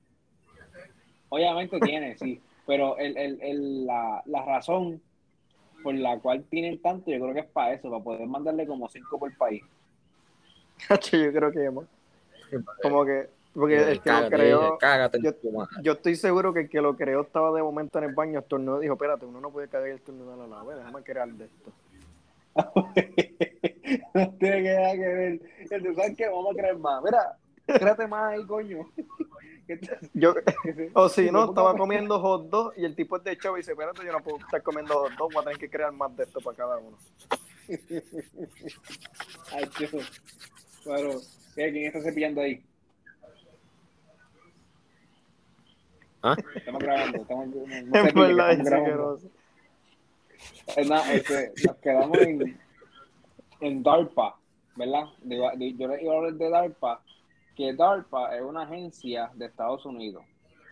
Obviamente tiene, sí, pero el, el, el, la, la razón por la cual tienen tanto, yo creo que es para eso, para poder mandarle como cinco por país. Yo creo que más. Como que, porque el que lo Cágate, creó, cágate yo- tu madre. yo estoy seguro que el que lo creó estaba de momento en el baño, estornudó y dijo, espérate, uno no puede cagar y estornudar a la vez, déjame crear de esto. no tiene que nada que ver. Entonces, ¿sabes qué? Vamos a creer más. Mira, créate más ahí, coño. Que Yo, que o si que no, estaba comiendo hot dog y el tipo es de show y dice, espérate, yo no puedo estar comiendo hot dog, voy a tener que crear más de esto para cada uno. Ay, chico. Pero, ¿qué? ¿quién está cepillando ahí? ¿Ah? Estamos grabando, estamos, no, no En verdad, es grabando. Es nada, este, nos quedamos en, en DARPA, ¿verdad? Digo, di- Yo le iba a hablar de DARPA, que DARPA es una agencia de Estados Unidos,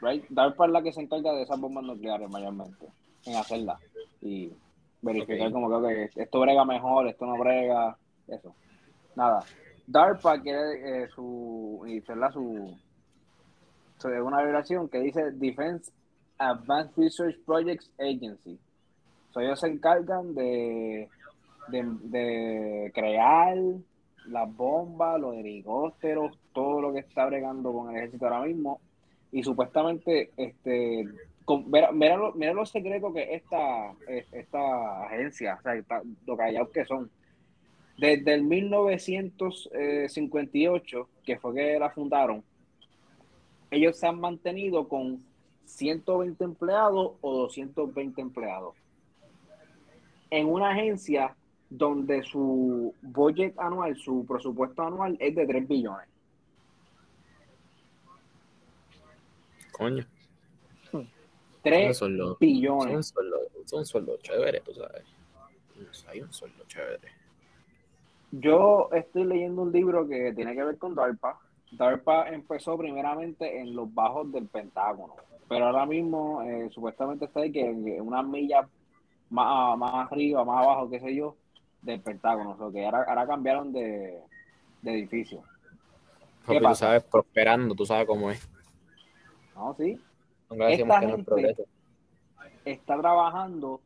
right? DARPA es la que se encarga de esas bombas nucleares mayormente, en hacerlas y verificar Ok. como que esto brega mejor, esto no brega, eso. Nada. DARPA quiere eh, su, ¿verdad? su, su- una vibración que dice Defense Advanced Research Projects Agency. So, ellos se encargan de, de, crear las bombas, los helicópteros, todo lo que está bregando con el ejército ahora mismo. Y supuestamente, este, con, mira, mira lo, secreto que esta, es- esta agencia, o sea, está- lo callados que son. Desde el 1958, que fue que la fundaron, ellos se han mantenido con 120 empleados o 220 empleados en una agencia donde su budget anual, su presupuesto anual es de 3 billones. Coño. 3 Son los, billones. son sueldos chéveres, tú sabes. Hay un sueldo chévere. Yo estoy leyendo un libro que tiene que ver con DARPA. DARPA empezó primeramente en los bajos del Pentágono, pero ahora mismo eh, supuestamente está ahí que que unas millas más, más arriba, más abajo, qué sé yo, del Pentágono. O sea, que ahora, ahora cambiaron de, de edificio. Porque tú sabes, prosperando, tú sabes cómo es. ¿No? Sí. Esta gente- está trabajando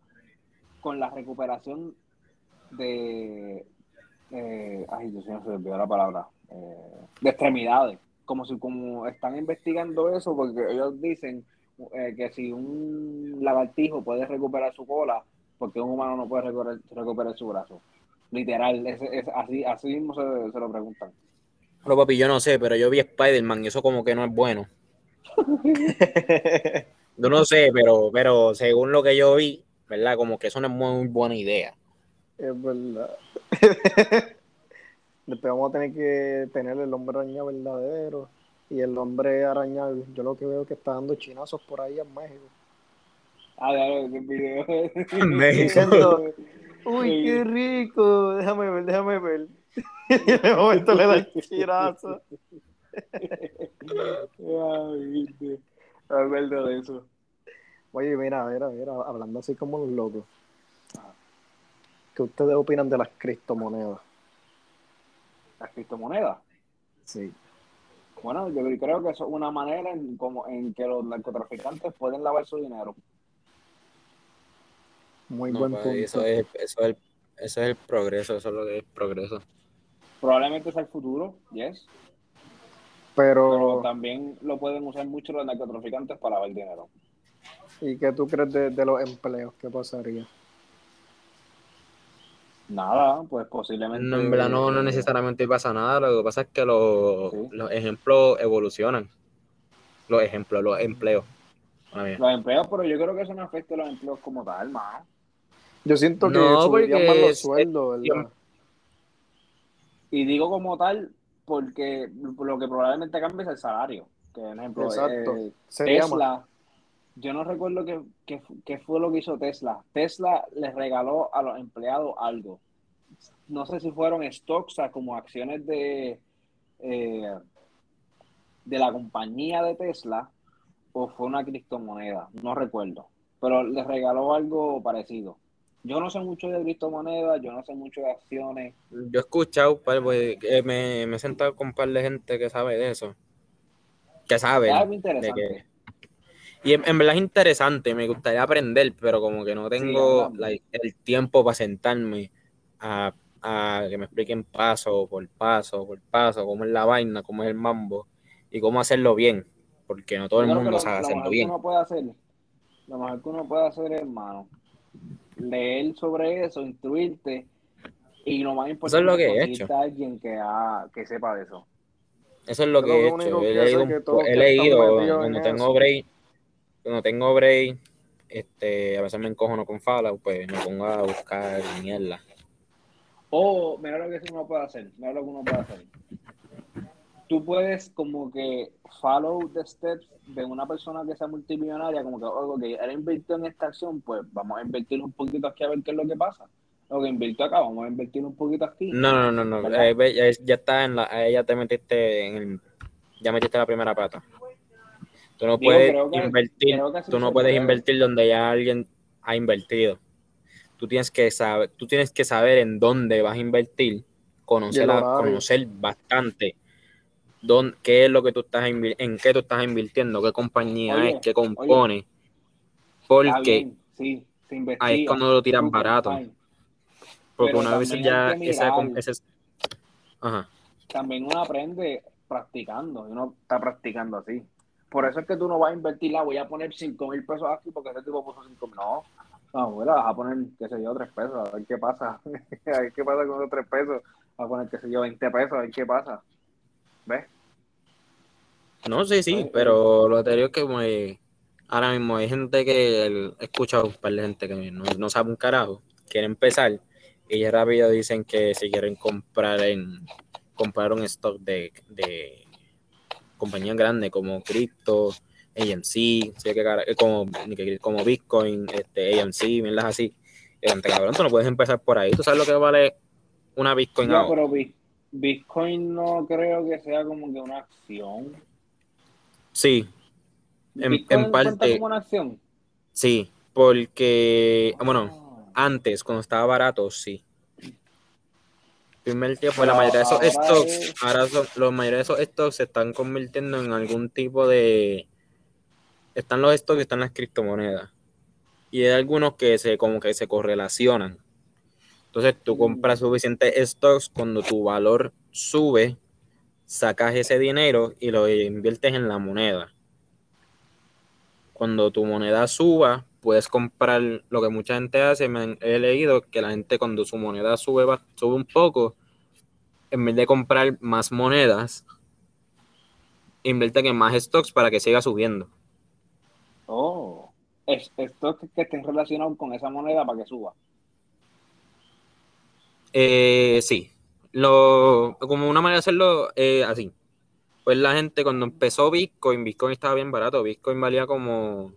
con la recuperación de, eh, ay, Dios mío, se me olvidó la palabra, eh, de extremidades, como si como están investigando eso, porque ellos dicen eh, que si un lagartijo puede recuperar su cola, porque un humano no puede recuperar, recuperar su brazo. Literal, es, es así, así mismo se, se lo preguntan. Bueno, papi, yo no sé, pero yo vi Spider-Man y eso como que no es bueno. Yo no sé, pero, pero según lo que yo vi, ¿verdad? Como que eso no es muy buena idea. Es verdad. Después vamos a tener que tener el hombre araña verdadero y el hombre araña, yo lo que veo que está dando chinazos por ahí en México. Ah, claro, ese video. Diciendo, Uy, qué rico. Déjame ver, déjame ver. Y de momento le da el chirazo. Ay, viste. Me acuerdo de eso. Oye, mira, mira, mira, hablando así como los locos. ¿Qué ustedes opinan de las criptomonedas? Las criptomonedas. Sí. Bueno, yo creo que eso es una manera en, como, en que los narcotraficantes pueden lavar su dinero. Muy No, buen punto. eso, es, eso, es el, eso es el progreso, eso es lo que es progreso. Probablemente sea el futuro, yes. Pero Pero, también lo pueden usar mucho los narcotraficantes para lavar dinero. ¿y qué tú crees de, de los empleos? ¿Qué pasaría? Nada, pues posiblemente. No, en verdad no, no necesariamente pasa nada, lo que pasa es que los, Sí. los ejemplos evolucionan. Los ejemplos, los empleos. Los empleos, pero yo creo que eso no afecta a los empleos como tal, mano. Yo siento que No, subirían porque más los sueldos, ¿verdad? Y digo como tal porque lo que probablemente cambie es el salario. Que, por ejemplo, Exacto. eh, más. Tesla, yo no recuerdo qué, qué, qué fue lo que hizo Tesla. Tesla les regaló a los empleados algo. No sé si fueron stocks, o sea, como acciones de, eh, de la compañía de Tesla o fue una criptomoneda, no recuerdo. Pero les regaló algo parecido. Yo no sé mucho de criptomonedas, yo no sé mucho de acciones. Yo he escuchado, par, pues, eh, me, me he sentado con un par de gente que sabe de eso. Que sabe. Es algo de interesante. que- Y en, en verdad es interesante, me gustaría aprender, pero como que no tengo Sí, like, el tiempo para sentarme a, a que me expliquen paso por paso por paso cómo es la vaina, cómo es el mambo y cómo hacerlo bien, porque no todo el mundo lo- sabe lo hacerlo mejor que bien. uno puede hacer, lo mejor que uno puede hacer, hermano, leer sobre eso, instruirte y lo más importante Eso es lo que he hecho. a alguien que, ha- que sepa de eso. Eso es lo que lo he hecho. que He leído, que he leído cuando en tengo break, cuando tengo break, este, a veces me encojono con Fallout, pues me pongo a buscar mierda. O, mira lo que uno puede hacer, mira lo que uno puede hacer. Tú puedes como que follow the steps de una persona que sea multimillonaria, como que, oh, ok, él invirtió en esta acción, pues vamos a invertir un poquito aquí a ver qué es lo que pasa. Lo que invirtió acá, vamos a invertir un poquito aquí. No, no, no, no. Eh, ya, ya está en la, ahí ya te metiste en el, ya metiste la primera pata. Tú no puedes que- invertir, tú no puedes puede. invertir donde ya alguien ha invertido. Tú tienes que saber, tú tienes que saber en dónde vas a invertir, conocer, a- conocer bastante dónde, qué es lo que tú estás en qué tú estás invirtiendo, qué compañía Oye, es, qué compone. Porque sí, se investiga. ahí es cuando lo tiran barato. fine. porque pero una vez ya esa, ajá. También uno aprende practicando, y uno está practicando así. Por eso es que tú no vas a invertir, la voy a poner 5 mil pesos aquí porque ese tipo puso 5 mil. No, no, bueno, vas a poner, qué sé yo, 3 pesos, a ver qué pasa. a ver qué pasa con esos 3 pesos. Vas a poner, qué sé yo, 20 pesos, a ver qué pasa. ¿Ves? No, sí, sí, pero lo anterior es que eh, ahora mismo hay gente que el- he escuchado un par de gente que no, no sabe un carajo, quiere empezar y ya rápido dicen que si quieren comprar en comprar un stock de, de compañías grandes como Crypto, AMC, sí, que eh, como, como Bitcoin, este, AMC, mierdas así. Y gente, cabrón, tú no puedes empezar por ahí. ¿Tú sabes lo que vale una Bitcoin Ya, ahora? pero Bi- Bitcoin no creo que sea como que una acción. Sí, En- ¿Bitcoin en parte- como una acción? sí, porque, bueno. Antes, cuando estaba barato, sí. Primer tiempo, la mayoría de esos ahora stocks, ahora son, la mayoría de esos stocks se están convirtiendo en algún tipo de. Están los stocks y están las criptomonedas. Y hay algunos que se como que se correlacionan. Entonces tú Mm. compras suficientes stocks cuando tu valor sube, sacas ese dinero y lo inviertes en la moneda. Cuando tu moneda suba, puedes comprar lo que mucha gente hace. Me he leído que la gente cuando su moneda sube, sube un poco, en vez de comprar más monedas, invierten en más stocks para que siga subiendo. Oh, es, que estén relacionados con esa moneda para que suba. Eh, sí, lo, como una manera de hacerlo eh, así. Pues la gente cuando empezó Bitcoin, Bitcoin estaba bien barato, Bitcoin valía como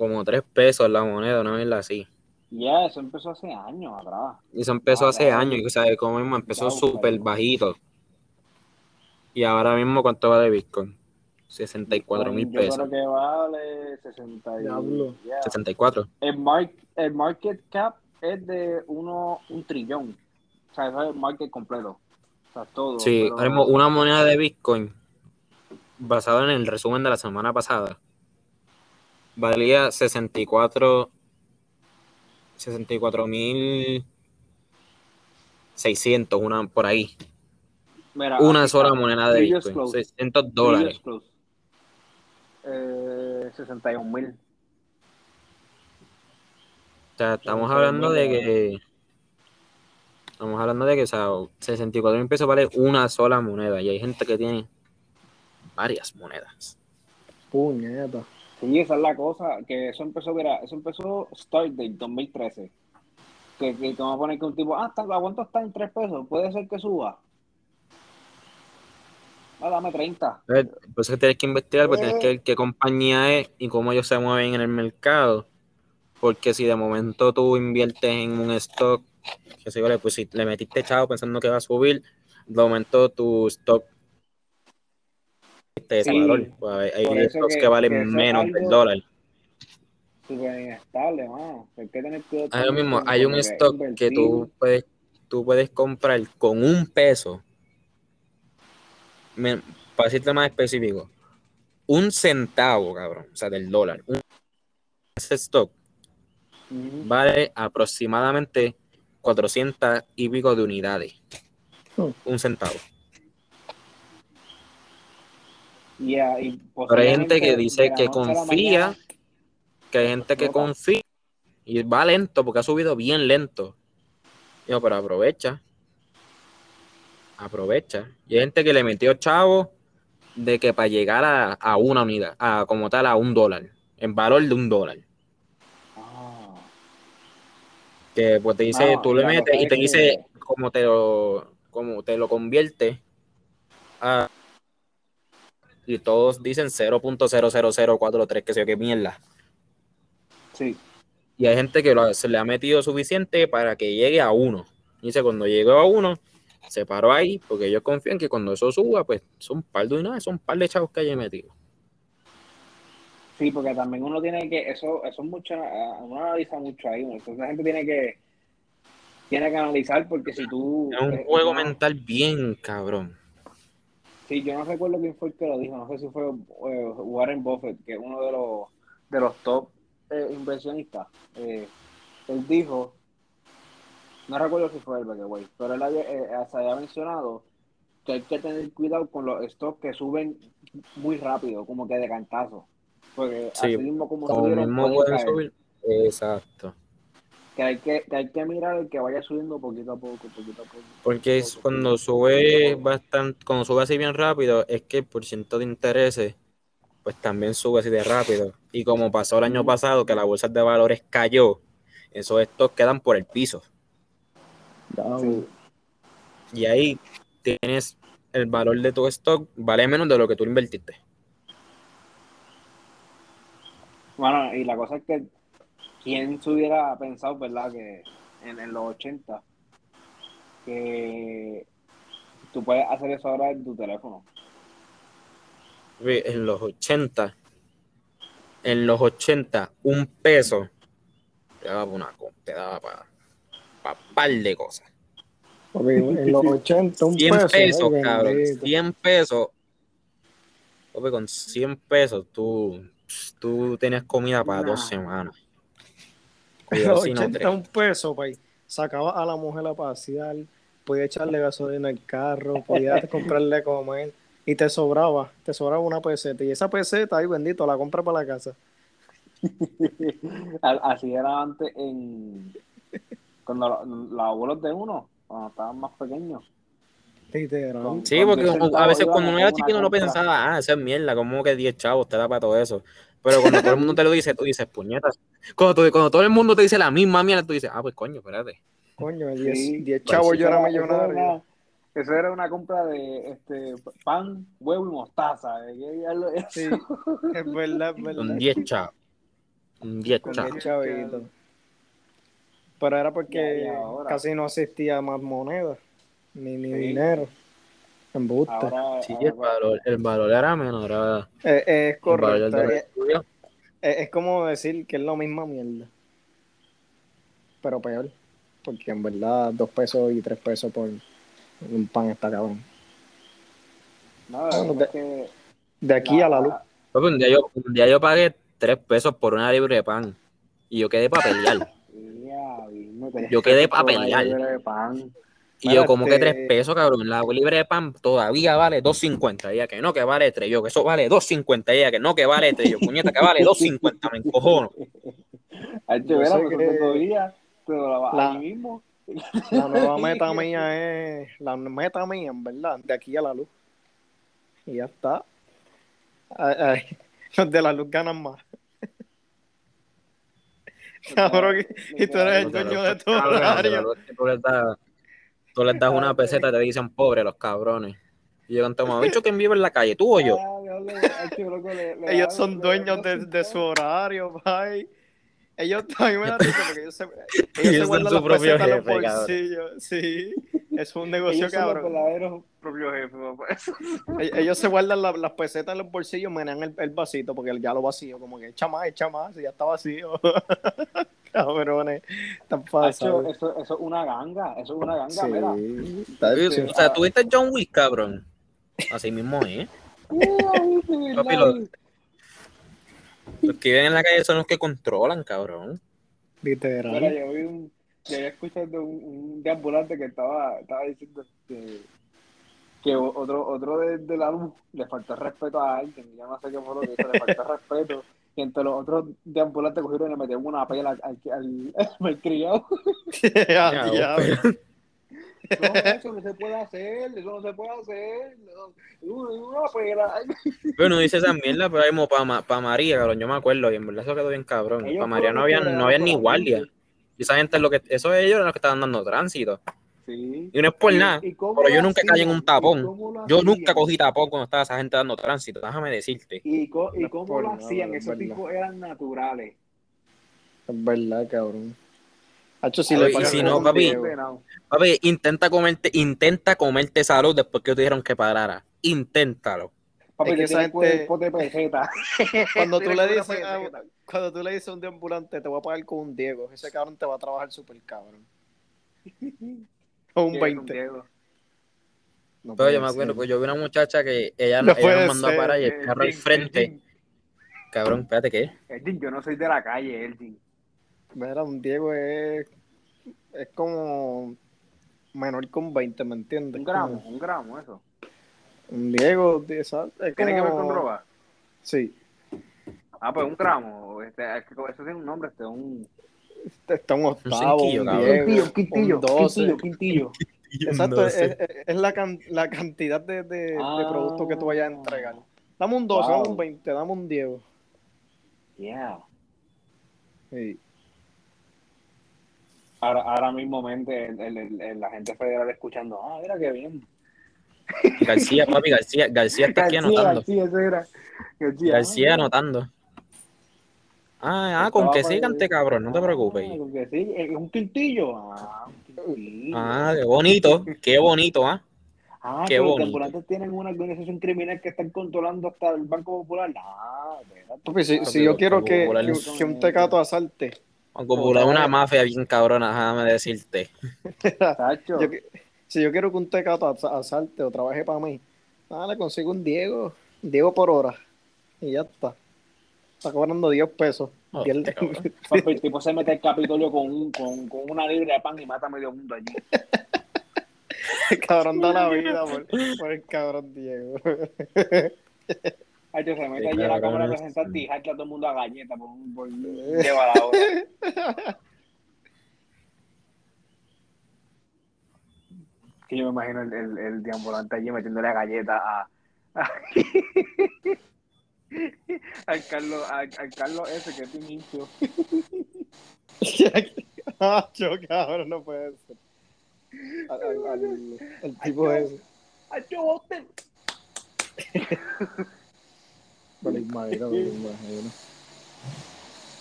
como 3 pesos la moneda, una vez así. Ya, eso empezó hace años atrás. Y eso empezó Ah, hace claro. años, y, o sea, como mismo empezó súper claro. bajito. Y ahora mismo, ¿cuánto va de Bitcoin? 64 mil Yo pesos. creo que vale 60 y... Diablo. yeah. 64. El, mar- el market cap es de uno, un trillón. O sea, eso es el market completo. O sea, todo. Sí, pero- una moneda de Bitcoin, basada en el resumen de la semana pasada, valía 64 64 mil 600, una por ahí. Mira, Una sola moneda de Bitcoin, close. 600 dólares. Eh, 61 mil. O sea, estamos hablando de que. Estamos hablando de que, o sea, 64 mil pesos vale una sola moneda. Y hay gente que tiene varias monedas. Puñeta. Sí, esa es la cosa, que eso empezó, mira, eso empezó Start Date 2013. Que, que te vamos a poner que un tipo, ah, está, ¿a cuánto está en 3 pesos? Puede ser que suba. Ah, dame 30. Por eso es que tienes que investigar, porque tienes que ver qué compañía es y cómo ellos se mueven en el mercado. Porque si de momento tú inviertes en un stock, que se vale, pues si le metiste chavo pensando que va a subir, de momento tu stock te ese Sí, valor. Pues hay stocks que, que- valen que menos del dólar. Súper inestable, mano. Hay que tener cuidado. Ahora con- mismo hay un lo stock que tú puedes, tú puedes comprar con un peso. Me- para decirte más específico, un centavo, cabrón, o sea, del dólar. Un, ese stock vale aproximadamente 400 y pico de unidades. Hmm. Un centavo. Y Pero hay gente que dice que confía, que hay gente que confía y va lento porque ha subido bien lento. Digo, pero aprovecha. Aprovecha. Y hay gente que le metió chavo de que para llegar a, a una unidad, a como tal a un dólar, en valor de un dólar. Ah. Que pues te dice, tú le metes y te dice cómo te lo, cómo te lo convierte a y todos dicen 0.00043, que sé yo qué mierda. Sí. Y hay gente que lo- se le ha metido suficiente para que llegue a uno. Y dice, cuando llegó a uno, se paró ahí, porque ellos confían que cuando eso suba, pues son un par de unidades, son un par de chavos que hay metido. Sí, porque también uno tiene que, eso, eso es mucho, ah, uno analiza mucho ahí, entonces la gente tiene que, tiene que analizar porque si tú... Es un eh, juego mental bien cabrón. Sí, yo no recuerdo quién fue el que lo dijo, no sé si fue eh, Warren Buffett, que es uno de los, de los top eh, inversionistas. Eh, él dijo, no recuerdo si fue él, way, pero él había, eh, se había mencionado que hay que tener cuidado con los stocks que suben muy rápido, como que de cantazo. Porque Sí, así mismo como, subieron, mismo pueden subir. Exacto. Que hay que, que hay que mirar el que vaya subiendo poquito a poco, poquito a poco. Porque es Poco, cuando sube bastante, cuando sube así bien rápido, es que el porciento de intereses, pues también sube así de rápido. Y como pasó el año pasado, que la bolsa de valores cayó, esos estos quedan por el piso. Sí. Y ahí tienes el valor de tu stock, vale menos de lo que tú invertiste. Bueno, y la cosa es que quién se hubiera pensado, ¿verdad? Que en, en los 80, que tú puedes hacer eso ahora en tu teléfono. En los 80, en los 80, un peso te daba para una te daba para, para par de cosas. En los 80, un 100 peso. pesos, ay, cabrón. bendito. 100 pesos. Con 100 pesos tú, tú tenías comida para Nah. dos semanas. Cuidado los si no 80, tres. un peso, pay. Sacaba a la mujer a pasear, podía echarle gasolina al carro, podía comprarle comer y te sobraba, te sobraba una peseta. Y esa peseta, ay bendito, la compra para la casa. Así era antes en cuando lo- los abuelos de uno, cuando estaban más pequeños. Con- Sí, porque 10 a veces cuando uno era chiquito uno compra. pensaba, ah, esa es mierda, como que 10 chavos te da para todo eso. Pero cuando todo el mundo te lo dice, tú dices, puñetas. Cuando, tú- cuando todo el mundo te dice la misma mierda, tú dices, ah, pues coño, espérate. Coño, 10 Sí. 10 chavos yo era millonario. Eso era una compra de este pan, huevo y mostaza. ¿eh? ¿Qué diablo es Sí, eso? es verdad, es verdad. Son 10 chavos. Un 10 Con chavos. Pero era porque Ya, casi no existía más moneda, ni, ni Sí. dinero. Embuste. Ahora, Sí, ahora- el valor, el valor era menor. Era, es el valor correcto. eh, es como decir que es la misma mierda. Pero peor. Porque en verdad, dos pesos y tres pesos por un pan está cabrón. no, es que De aquí a la luz. Un día, yo, un día yo pagué 3 pesos por una libre de pan. Y yo quedé para pelear. Yo quedé que pa' comprar pelear. Y yo, como que este- 3 pesos, cabrón. La libre de pan todavía vale 2.50. Ella que no, que vale 3. Yo, que eso vale 2.50. Ella que no, que vale 3. Yo, puñeta, que vale 2.50. Me encojono. Ay, Yo sé pues que- día, te lo lavas La- ahí mismo. La nueva meta mía es. La meta mía, en verdad, de aquí a la luz. Y ya está. Ay, ay, Los de la luz ganan más. Cabrón, y tú eres el dueño de tu horario. Tú les das, una peseta y te dicen pobre los cabrones. Y yo canto, me dicho que vive en la calle, tú o yo. Ah, Ellos son dueños de, de su horario, bye. Ellos mí me da risa porque ellos se, ellos Ellos guardan su las propio pesetas en los bolsillos. Sí, es un negocio Ellos son los cabrón. verdaderos propios jefes, papá. E- Ellos se guardan la- las pesetas en los bolsillos, menean el, el vasito porque ya lo vacío, como que echa más, echa más, si ya está vacío. Cabrones, tan Hacho, fácil. eso, eso es una ganga, eso es una ganga, mira. Sí, está O sí. sea, tú viste John Wick, cabrón. Así mismo Papi, lo- Los que viven en la calle son los que controlan, cabrón. Mira, literal. yo vi un, yo había escuchado un, un deambulante que estaba, estaba diciendo que, otro, otro de, de la luz le faltó respeto a alguien, yo no sé qué fue lo que hizo, le faltó respeto, y entre los otros deambulantes cogieron y le metieron una pela al, al, al, al malcriado. Ya, Ya, diablo. No, eso no se puede hacer, eso no se puede hacer, no, una pela. Pero no dice esa mierda, pero ahí para pa María, cabrón, yo me acuerdo, y en verdad eso quedó bien cabrón. Para María no había, no había ni guardia. Y esa gente es lo que, eso ellos eran los que estaban dando tránsito. Sí. Y no es por Y- nada, y pero yo nunca caí en un tapón. Yo hacían. nunca cogí tapón cuando estaba esa gente dando tránsito, déjame decirte. Y, co- y No cómo por lo hacían, es esos verdad. tipos eran naturales. Es verdad, cabrón. Hacho, si Oye, le si no, papi, Papi, intenta comerte, intenta comerte salud después que te dijeron que parara. Inténtalo. Papi, Es que esa gente-. Cuando tú le dices a-. Cuando tú le dices a un deambulante, te voy a pagar con un Diego, ese cabrón te va a trabajar súper cabrón. O un Diego, 20. Diego. No Pero yo me acuerdo, pues yo vi una muchacha que ella, No ella nos mandó ser. a parar y el carro al frente. Elgin, Cabrón, espérate, ¿qué? Elgin, yo no soy de la calle, Elgin. Mira, un Diego es, es como menor que un 20, ¿me entiendes? Un gramo, un gramo, eso. Como Un Diego, de esa- es ¿Tiene que ver como- con droga? Sí, Ah, pues un gramo. Este, es que eso tiene un nombre, este, un... Está un octavo, cinquillo, un quintillo, un 12. quintillo, quintillo. Exacto, es, la, can- la cantidad de, de, de Ah. productos que tú vayas a entregar. Dame un 12, Wow. dame un 20, dame un Diego. Yeah. Sí. Ahora, ahora mismo mente el, el, el- el- la gente federal escuchando, ah, mira qué bien. García, papi, García, García está aquí anotando. García, ese era. García, García ah, anotando. Ah, ah, con que sí cante, cabrón, no te Ah, preocupes. con que sí, es un quintillo. Ah, un quintillo. Ah, qué bonito, qué bonito, ¿ah? Ah, qué que los ambulantes tienen una organización criminal que están controlando hasta el Banco Popular. Ah. Papi, si, Ah, si yo quiero que, que, un tecato asalte, Banco Popular es una mafia bien cabrona, déjame decirte. Yo si yo quiero que un tecato as- asalte o trabaje para mí, nada, le consigo un Diego, Diego por hora, y ya está. Está cobrando 10 pesos. Oh. Papi, el tipo se mete al Capitolio con, un, con, con una libra de pan y mata a medio mundo allí. el cabrón da la vida por, por el cabrón Diego. Ay, se mete Sí, allí a la Cámara de es- Representantes y jacta a todo el mundo a galleta por un por lleva la hora. Que yo me imagino el, el, el deambulante allí metiéndole a galleta a, a- al Carlos, al, al Carlos ese que es un hincho. ah, yo cabrón, no puede ser. Al, al- al- el tipo ese. ¡Ay, yo! Me lo imagino, me lo imagino.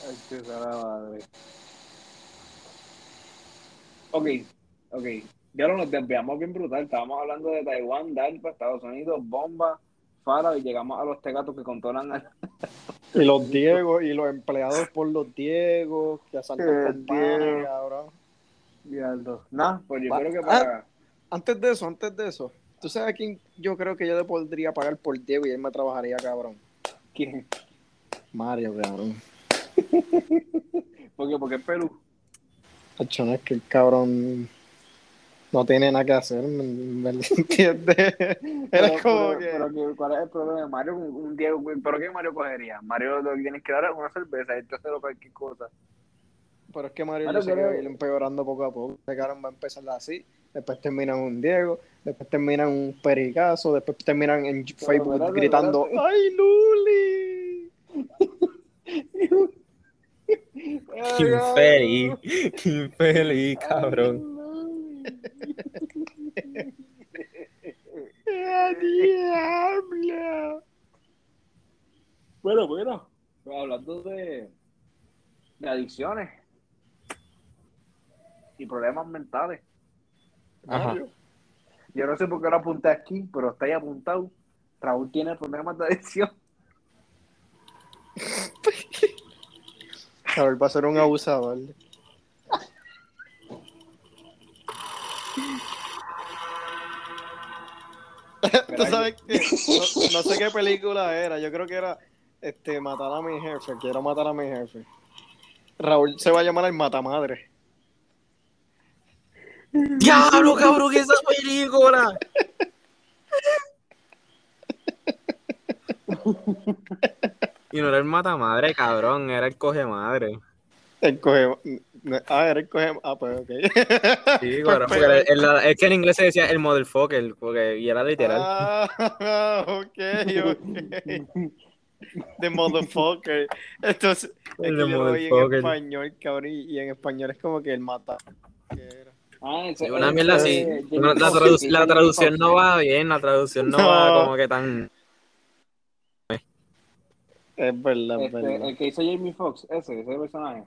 Ay, qué madre. Ok, ok. Ya no nos desviamos bien brutal. Estábamos hablando de Taiwán, DARPA, Estados Unidos, bomba, Fara, y llegamos a los tecatos que controlan al- Y los Diegos, y los empleados por los Diegos, que asaltan Diego. cabrón. Nah, pues yo Va- creo que ah. para. Antes de eso, antes de eso, ¿tú sabes a quién yo creo que yo le podría pagar por Diego y él me trabajaría, cabrón? ¿Quién? Mario, cabrón. ¿Por qué? Porque es Perú. Hacho, no es que el cabrón no tiene nada que hacer, ¿me, me entiendes? Era como pero, que... pero que- ¿cuál es el problema? Mario, un, un Diego, ¿pero qué Mario cogería? Mario lo que tienes que dar es una cerveza y entonces lo cualquier cosa. Pero es que Mario que pero- va a ir empeorando poco a poco. Ese cabrón va a empezar así, después termina en un Diego, después termina en un pericazo, después terminan en Facebook gritando espérate. ¡Ay, Luli! Qué infeliz, qué infeliz, cabrón. ¡Qué diablo! Bueno, bueno. Hablando de, de adicciones y problemas mentales. Ajá. Yo no sé por qué lo apunté aquí, pero está ahí apuntado. Raúl tiene problemas de adicción. Ver, va a ser un abusador. Tú sabes que no, no sé qué película era, yo creo que era este matar a mi jefe, quiero matar a mi jefe. Raúl se va a llamar el matamadre. ¡Diablo, cabrón, que esa película! Y no era el matamadre, cabrón, era el coge madre. El coge, ah, el coge, ah, pues ok. Sí, Pues porque en la- es que en inglés se decía el motherfucker, porque, y era literal. Ah, ok, ok. The motherfucker. Entonces, es El que de yo lo oí en español, cabrón, y, y en español es como que el mata. que. Ah, Sí, una mierda así. No, la, tradu- traducción no va bien, la traducción no, No. va como que tan. Es verdad, es Este, verdad. el que hizo Jamie Foxx, ese, ese personaje.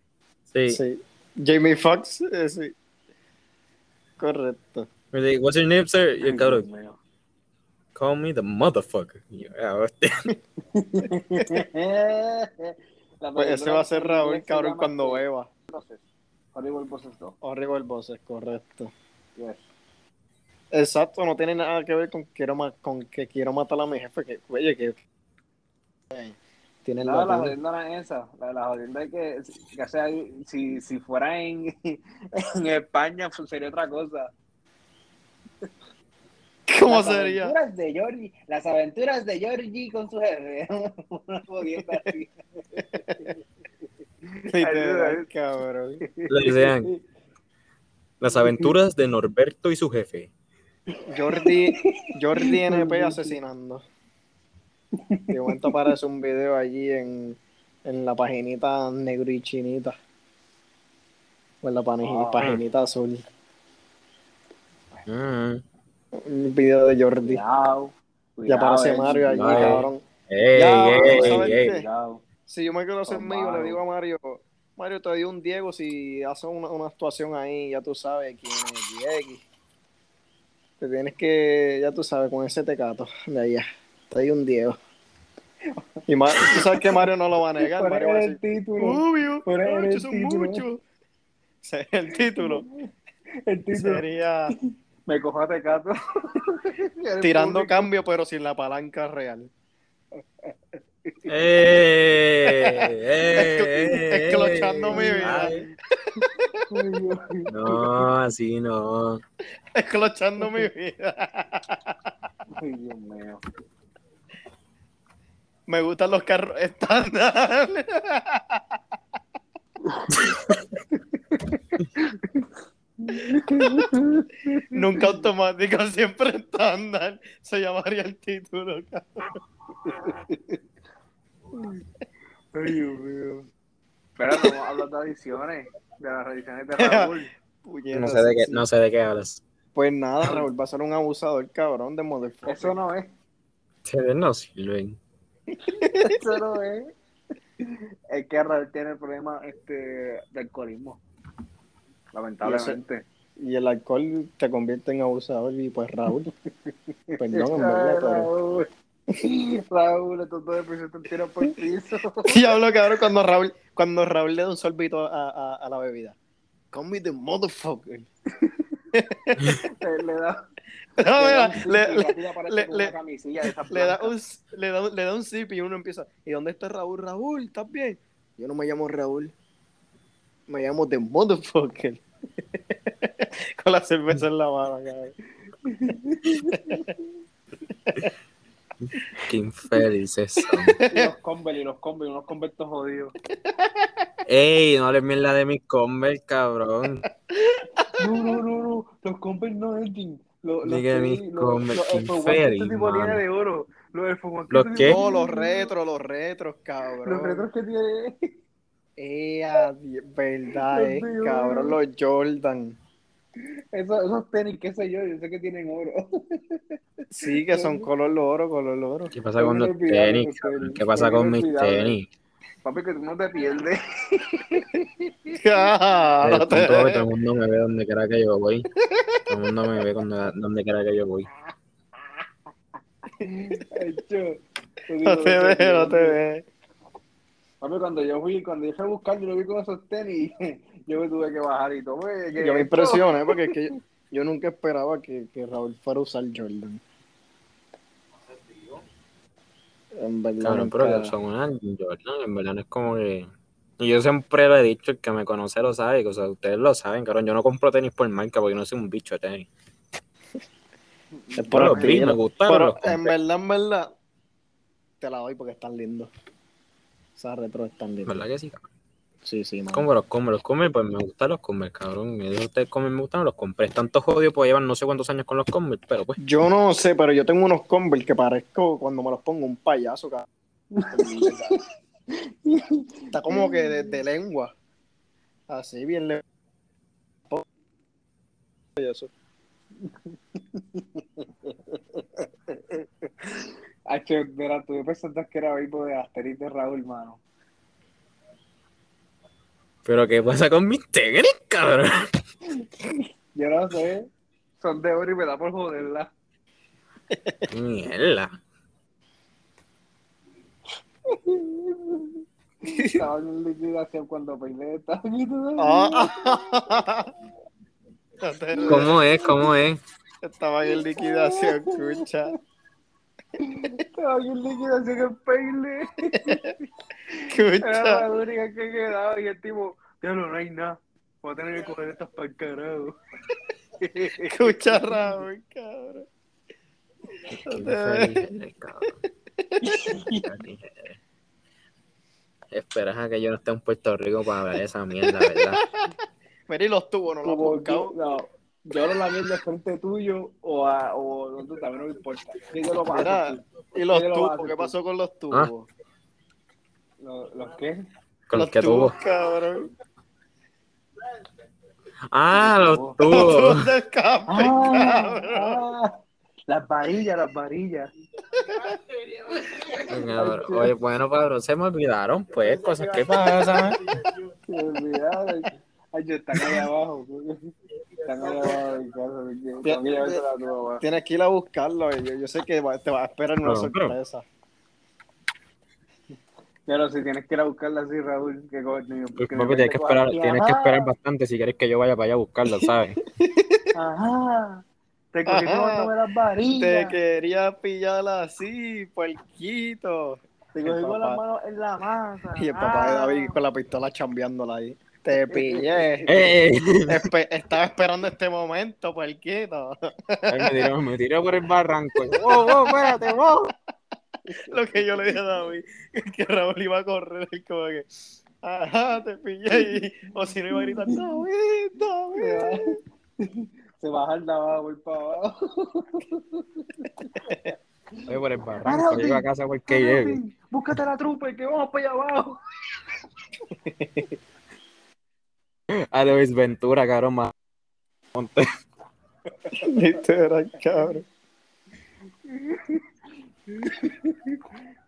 Sí. Sí. Jamie Foxx, eh, sí. Correcto. Dice, What's your name, sir? Y el Ay, cabrón, Dios mío. call me the motherfucker. "Ah, hostia". La Pues ese va a ser Raúl, cabrón, cuando beba. Horrible Process 2. Horrible Bosses, correcto. Yes. Exacto, no tiene nada que ver con quiero ma- con que quiero matar a mi jefe, que oye que tiene el No, la jodienda no es esa. La, la jodienda es que, que sea, si, si fuera en, en España, pues sería otra cosa. ¿Cómo las sería? Aventuras de Georgie, las aventuras de Georgie con su jefe. Una jodienda así. Literal, cabrón. Las aventuras de Norberto y su jefe. Jordi, Jordi NP asesinando. De momento aparece un video allí en, en la paginita negro y chinita. O en la Ah. paginita azul. Mm. Un video de Jordi. Cuidado. Y cuidado, aparece eh, Mario allí, Ay. cabrón. Ey, Ya, ey, ey. Si yo me quiero hacer Oh, medio, le digo a Mario, Mario, te di un Diego si haces una, una actuación ahí, ya tú sabes quién es Diego. Te tienes que, ya tú sabes, con ese tecato de allá. Di un Diego. Y Mario, tú sabes que Mario no lo va a negar. Mario va a Poner el decir, título. obvio, macho, son muchos. El título. El título. Sería Me cojo a Tecato. Tirando público. cambio, pero sin la palanca real. Ey, ey, Esclochando mi ey. vida. Ay. No, así no. Esclochando mi vida. Ay, Dios mío. Me gustan los carros estándar. Nunca automático, siempre estándar. Se llamaría el título. cabrón. Ay, Dios mío. A hablar de adiciones. De las adiciones de Raúl. No sé de qué, sí. no sé de qué hablas. Pues nada, Raúl va a ser un abusador, cabrón, de motherfucker. Eso no es. Ustedes no sirven. Eso no es. Es que Raúl tiene el problema este, de alcoholismo. Lamentablemente. Y el alcohol te convierte en abusador y pues Raúl. Perdón, en verdad, pero... Raúl. Raúl, estos dos de te tiran por el piso. Diablo, cabrón, cuando Raúl, cuando Raúl le da un sorbito a, a, a la bebida. Come with the motherfucker. le da, No, le da un zip le, y uno empieza. ¿Y dónde está Raúl? Raúl, ¿estás bien? Yo no me llamo Raúl. Me llamo The Motherfucker. Con la cerveza en la mano, cabrón. Qué infelices los Converse, y los Converse, unos convertos jodidos. Ey, no hables mierda de mis Converse, cabrón. No, no, no, no. Los Converse no entran. Los, los, Diga mis tenis, los, tiene de oro. Los ¿Los qué? No, los de retros, los retros, cabrón. Los retros que tiene. Adi- verdad, Los eh, de cabrón, los Jordan. Esos, esos tenis, qué sé yo, yo sé que tienen oro. Sí, que son color oro, color oro. ¿Qué pasa con los tenis? ¿Qué pasa con mis tenis? Papi, que tú no te pierdes. El no te- punto es que todo el mundo me ve donde quiera que yo voy. Todo el mundo me ve cuando, donde quiera que yo voy. Cho. No te ve, no te ve. Papi, cuando yo fui, cuando yo fui a buscarlo lo vi con esos tenis, yo me tuve que bajar y todo. "Oye, ¿qué Yo me es esto?". impresioné porque es que yo, yo nunca esperaba que, que Raúl fuera a usar Jordan. En verdad. Cabrón, pero que son una Jordan, en verdad no es como que... Y yo siempre lo he dicho, el que me conoce lo sabe, o sea, ustedes lo saben, cabrón, yo no compro tenis por marca porque no soy un bicho de tenis. es Por los vi, me pero- gustaron, Pero en verdad, en verdad, te la doy porque están lindos. Esas retro están lindas. ¿Verdad que sí? cabrón? Sí, sí, mano. Como los Converse, los Converse, pues me gustan los Converse, cabrón. Me dijo ustedes me gustan, los compré. Tanto jodido, pues llevan no sé cuántos años con los Converse, pero pues... Yo no sé, pero yo tengo unos Converse que parezco cuando me los pongo un payaso, cabrón. Está como que de, de lengua. Así, bien le... Payaso. Ay, che, mira, tú pensaste que era vivo de Asterix de Raúl, mano. Pero ¿qué pasa con mis tenis, cabrón? Yo no sé. Son de oro y me da por joderla. Mierda. Estaba en liquidación cuando peiné esta. Ah. ¿Cómo es? ¿Cómo es? Estaba en liquidación, escucha. Estaba en liquidación el peine. Era Escucha. la única que quedaba y el tipo, diablo, no hay nada. Voy a tener que coger estas para el carajo. Escucha, Raúl, cabrón. Qué cabrón. Esperas a que yo no esté en Puerto Rico para hablar de esa mierda, ¿verdad? Y los tubos, no los buscado. que, no, yo no la vi de frente tuyo o, a, o donde tú también no me importa. Y los ¿Qué lo vas a tubos, ¿qué pasó con los tubos? ¿Los, los qué? ¿Con los qué tubo? cabrón. Ah, los Los tubos. tubos del escape, Ah, cabrón. ah, las varillas, las varillas. Cabrón. Oye, bueno, Pablo, se me olvidaron, pues, cosas que pasan. Se me olvidaron. Ay, yo están ahí abajo. Tienes que ir a buscarlo. y Yo, yo sé que va- te va a esperar una pero- sorpresa. Pero si tienes que ir a buscarla así, Raúl, que coño. Pues, tienes que esperar, tienes que esperar bastante si quieres que yo vaya para allá a buscarlo, ¿sabes? Ajá. Te cogí Ajá. tomándome las Te varillas. quería pillar así, puerquito. Te cogí con las manos en la masa. Y el papá de Ah. David con la pistola chambeándola ahí. Te pillé. Espe- estaba esperando este momento, puerquito. Ay, me tiró, me tiró por el barranco. ¡Wow, wow, espérate, wow! Lo que yo le dije a David, que Raúl iba a correr, y como que, ajá, te pillé. Y, o si no iba a gritar, David, David. Se baja el de abajo, voy para abajo. Voy por el barranco, llego a casa porque llegue. Papi, Búscate la trupa que vamos para allá abajo. A Luis Ventura, cabrón, más. Monte. Literal, cabrón.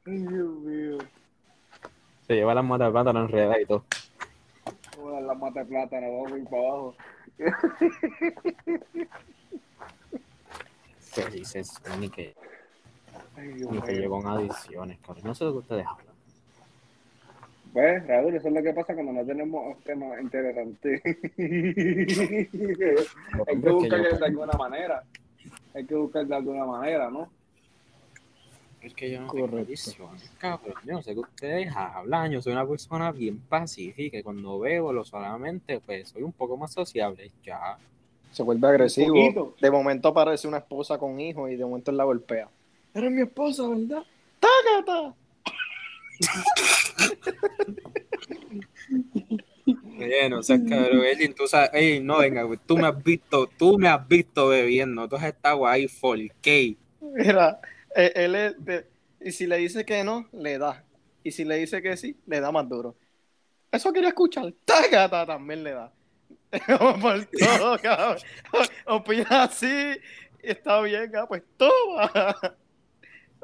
Ay, Dios mío. Se lleva las matas de plátano enredadas y todo. Joder, la mata de plátano, vamos a ir para abajo. Se dice eso, ni que, Ay, Dios ni que llegó en adiciones, cabrón. No sé de qué ustedes hablan. Pues, Raúl, eso es lo que pasa cuando no tenemos temas interesantes. Hay que buscarle de alguna manera. Hay que buscar de alguna manera, ¿no? Es que yo no tengo Correcto. cabrón. Yo no sé qué ustedes hablan. Yo soy una persona bien pacífica y cuando bebo lo solamente, pues soy un poco más sociable. Ya. Se vuelve agresivo. De momento aparece una esposa con hijos y de momento él la golpea. Eres mi esposa, ¿verdad? ¡Tácata! Oye, no seas cabrón, Elgin, tú sabes, no venga, güey, tú me has visto, tú me has visto bebiendo, tú has estado ahí for. Mira, eh, él es de- y si le dice que no, le da. Y si le dice que sí, le da más duro. Eso quería escuchar. ¡Tácata! También le da. Por todo, cabrón. Opina así, está bien, ah, pues toma.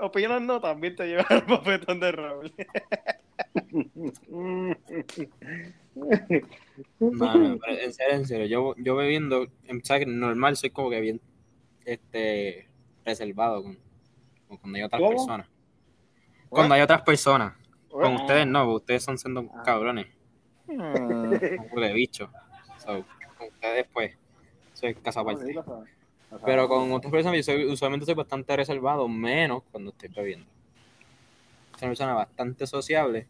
Opinas no, también te lleva el papetón de Raúl. No, no, pero en serio, en serio, yo, yo bebiendo, en normal soy como que bien, este, reservado con, con cuando hay otras ¿Cómo? personas. Cuando hay otras personas, con Ah. ustedes no, porque ustedes son siendo Ah. cabrones, Mm, de bicho. So, con ustedes pues, soy casa aparte. Pero con otras personas yo soy, usualmente soy bastante reservado, menos cuando estoy bebiendo. Soy una persona bastante sociable.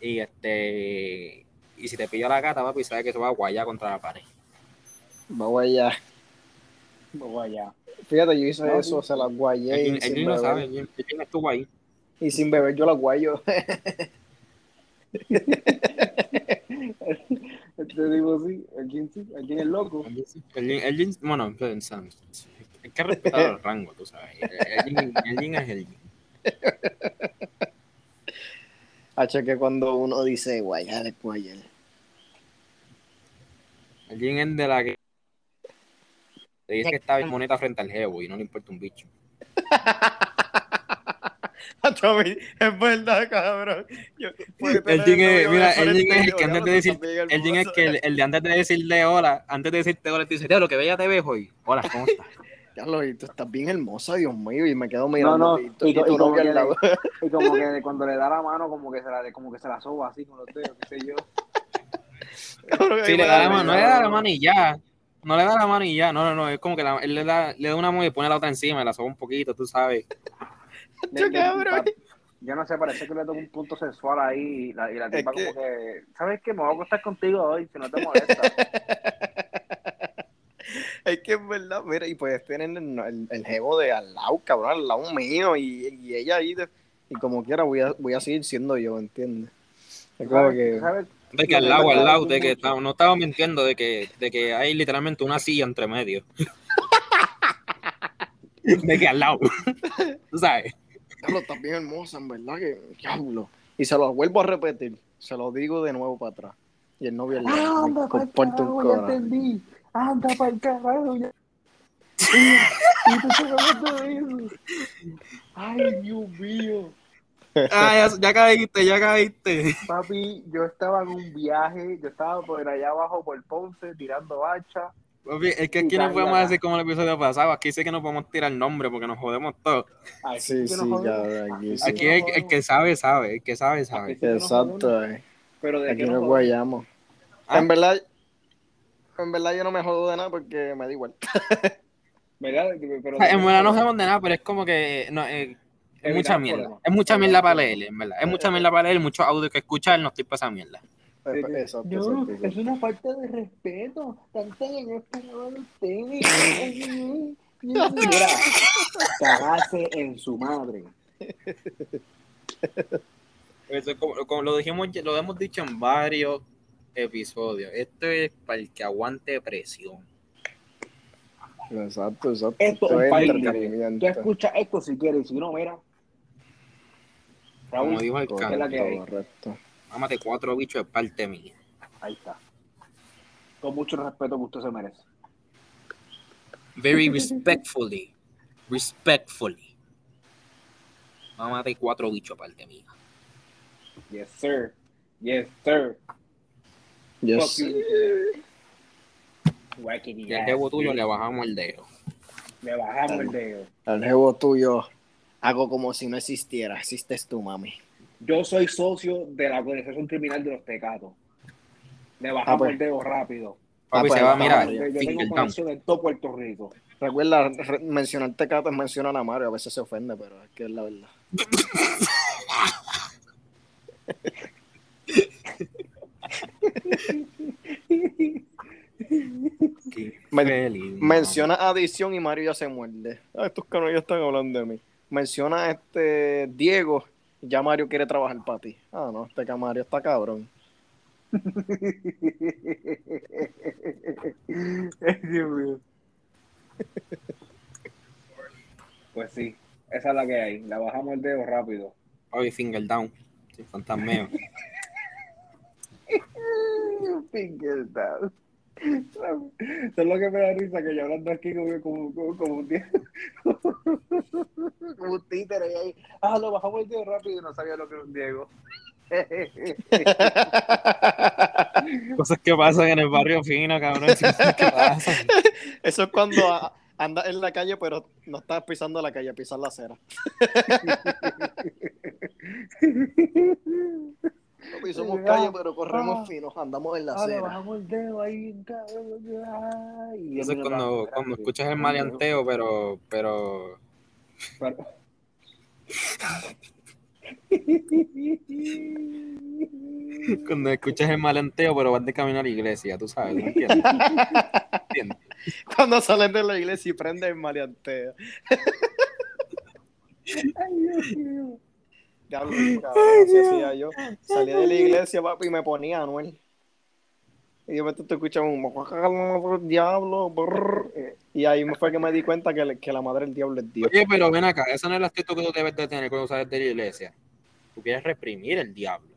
Y este y si te pillo la gata, papi, sabes que eso va a guayar contra la pared. Vamos allá. Vamos allá. Fíjate, yo hice No, eso, se las guayé él sin, lo sabe, beber, él, él estuvo ahí. y sin beber yo las guayo. Este tipo sí, aquí sí, aquí es loco. Él- él- bueno, pensando, hay que respetar el rango, tú sabes. Él- él es el H que cuando uno dice guayar es guayar. él es de la que te dice que está bien bonita frente al jevo y no le importa un bicho. Tommy, es verdad, cabrón. Yo, El Jin es, mira, el Jin es el que antes de decir, el Jin es que el, el de antes de decirle hola, antes de decirte hola, te dice, lo que bella te ves hoy. Hola, ¿cómo estás? Ya lo vi, tú estás bien hermosa, Dios mío, y me quedo No, mirando. no, y, tú- y, y tu y como que al lado. le, y como que cuando le da la mano, como que se la, como que se la soba así con los dedos, qué sé yo. Cabrón, Sí, le da la mano, no le da la mano y ya. No le da la mano y ya. No, no, no. Es como que la- él le da, le da una mano y pone la otra encima y la soba un poquito, tú sabes. Le- cabrón. Yo no sé, parece que le toca un punto sexual ahí y la, y la tipa como que, ¿sabes qué? Me voy a acostar contigo hoy, si no te molesta. Es que es verdad, mira, y puedes tener el, el, el jevo de al lado, cabrón, al lado mío, y, y ella ahí, de- y como quiera, voy a, voy a seguir siendo yo, ¿entiendes? Es como que. ¿Sabes? De que al lado, al lado, de que no estaba mintiendo, de que, de que hay literalmente una silla entre medio. De que al lado. Tú sabes. Diablo, estás bien hermosa, en verdad que. Diablo. Y se lo vuelvo a repetir, se lo digo de nuevo para atrás. Y el novio me anda comporta un carajo, ya entendí. Anda pa'l carajo, ya. Y tú estás hablando de eso. Ay, Dios mío. Ah, ya, ya caíste, ya caíste. Papi, yo estaba en un viaje, yo estaba por allá abajo por Ponce tirando hacha. Papi, es que aquí no podemos hacer como el episodio pasado. Aquí sí que no podemos tirar nombre porque nos jodemos todos. Aquí Sí, sí, jodemos. aquí sí. Aquí el, que sabe, sabe. El que sabe, sabe. Exacto, eh. Pero de Aquí nos guayamos. Ah. En verdad, en verdad yo no me jodo de nada porque me da igual. ¿Verdad? Pero O sea, de en verdad no jodemos. sabemos de nada, pero es como que no, eh, es mucha mierda. Es mucha mierda para leer, en verdad. Es mucha mierda para leer, mucho audio que escuchar, no estoy para esa mierda. Exacto, exacto, es una falta de respeto. Tanto en español ustedes. Mira, cagarse en su madre. Eso es como, como lo dijimos, lo hemos dicho en varios episodios. Esto es para el que aguante presión. Exacto, exacto. Esto es entretenimiento. Tú escuchas esto si quieres, si no, mira. Como Raúl, dijo el ¿qué es cara, la que hay? Correcto. Mámate cuatro bichos de parte mía. Ahí está. Con mucho respeto que usted se merece. Very respectfully. Respectfully. Mámate cuatro bichos de parte mía. Yes, sir. Yes, sir. Yes. Wackity Y al jevo tuyo le bajamos el dedo. Le bajamos el dedo. El jevo tuyo, hago como si no existiera. Existes tú, mami. Yo soy socio de la organización criminal de los tecatos. Le bajamos Ah, pues. el dedo rápido. Papi, pues, se va, mira, Yo, yo tengo conexión en todo Puerto Rico. Recuerda, re- mencionar Tecato es mencionar a Mario. A veces se ofende, pero es que es la verdad. Men- Feliz, Menciona adición y Mario ya se muerde. Ah, estos canales ya están hablando de mí. Menciona a este Diego, ya Mario quiere trabajar para ti. Ah, no, este Mario está cabrón. Dios mío. Pues sí, esa es la que hay. Le bajamos el dedo rápido. Papi, finger down. Sí, fantasmeo. Finger down. Eso es lo que me da risa, que yo hablando aquí como, como, como, como un día. como un títere y ahí. Ah, lo bajamos el dedo rápido y no sabía lo que era un Diego. Cosas que pasan en el barrio fino, cabrón. Eso es cuando andas en la calle, pero no estás pisando la calle, pisas la acera. Papi, somos calle, pero corremos finos, andamos en la Ah, acera. bajamos el dedo ahí. y Eso es cuando, cuando escuchas el maleanteo, pero, pero Pero- cuando escuchas el maleanteo, pero vas de camino a la iglesia, tú sabes, ¿tú entiendes? ¿Entiendes? Cuando sales de la iglesia y prendes el maleanteo. Ay, Dios mío. Diablo, cabrón, así hacía yo. Salí de la iglesia, papi, y me ponía a Anuel. Y de repente te escuchas un diablo. brrr. Y ahí me fue que me di cuenta que, que la madre del diablo es Dios. Oye, pero ven acá, esa no es la actitud que tú debes de tener cuando sales de la iglesia. Tú quieres reprimir el diablo.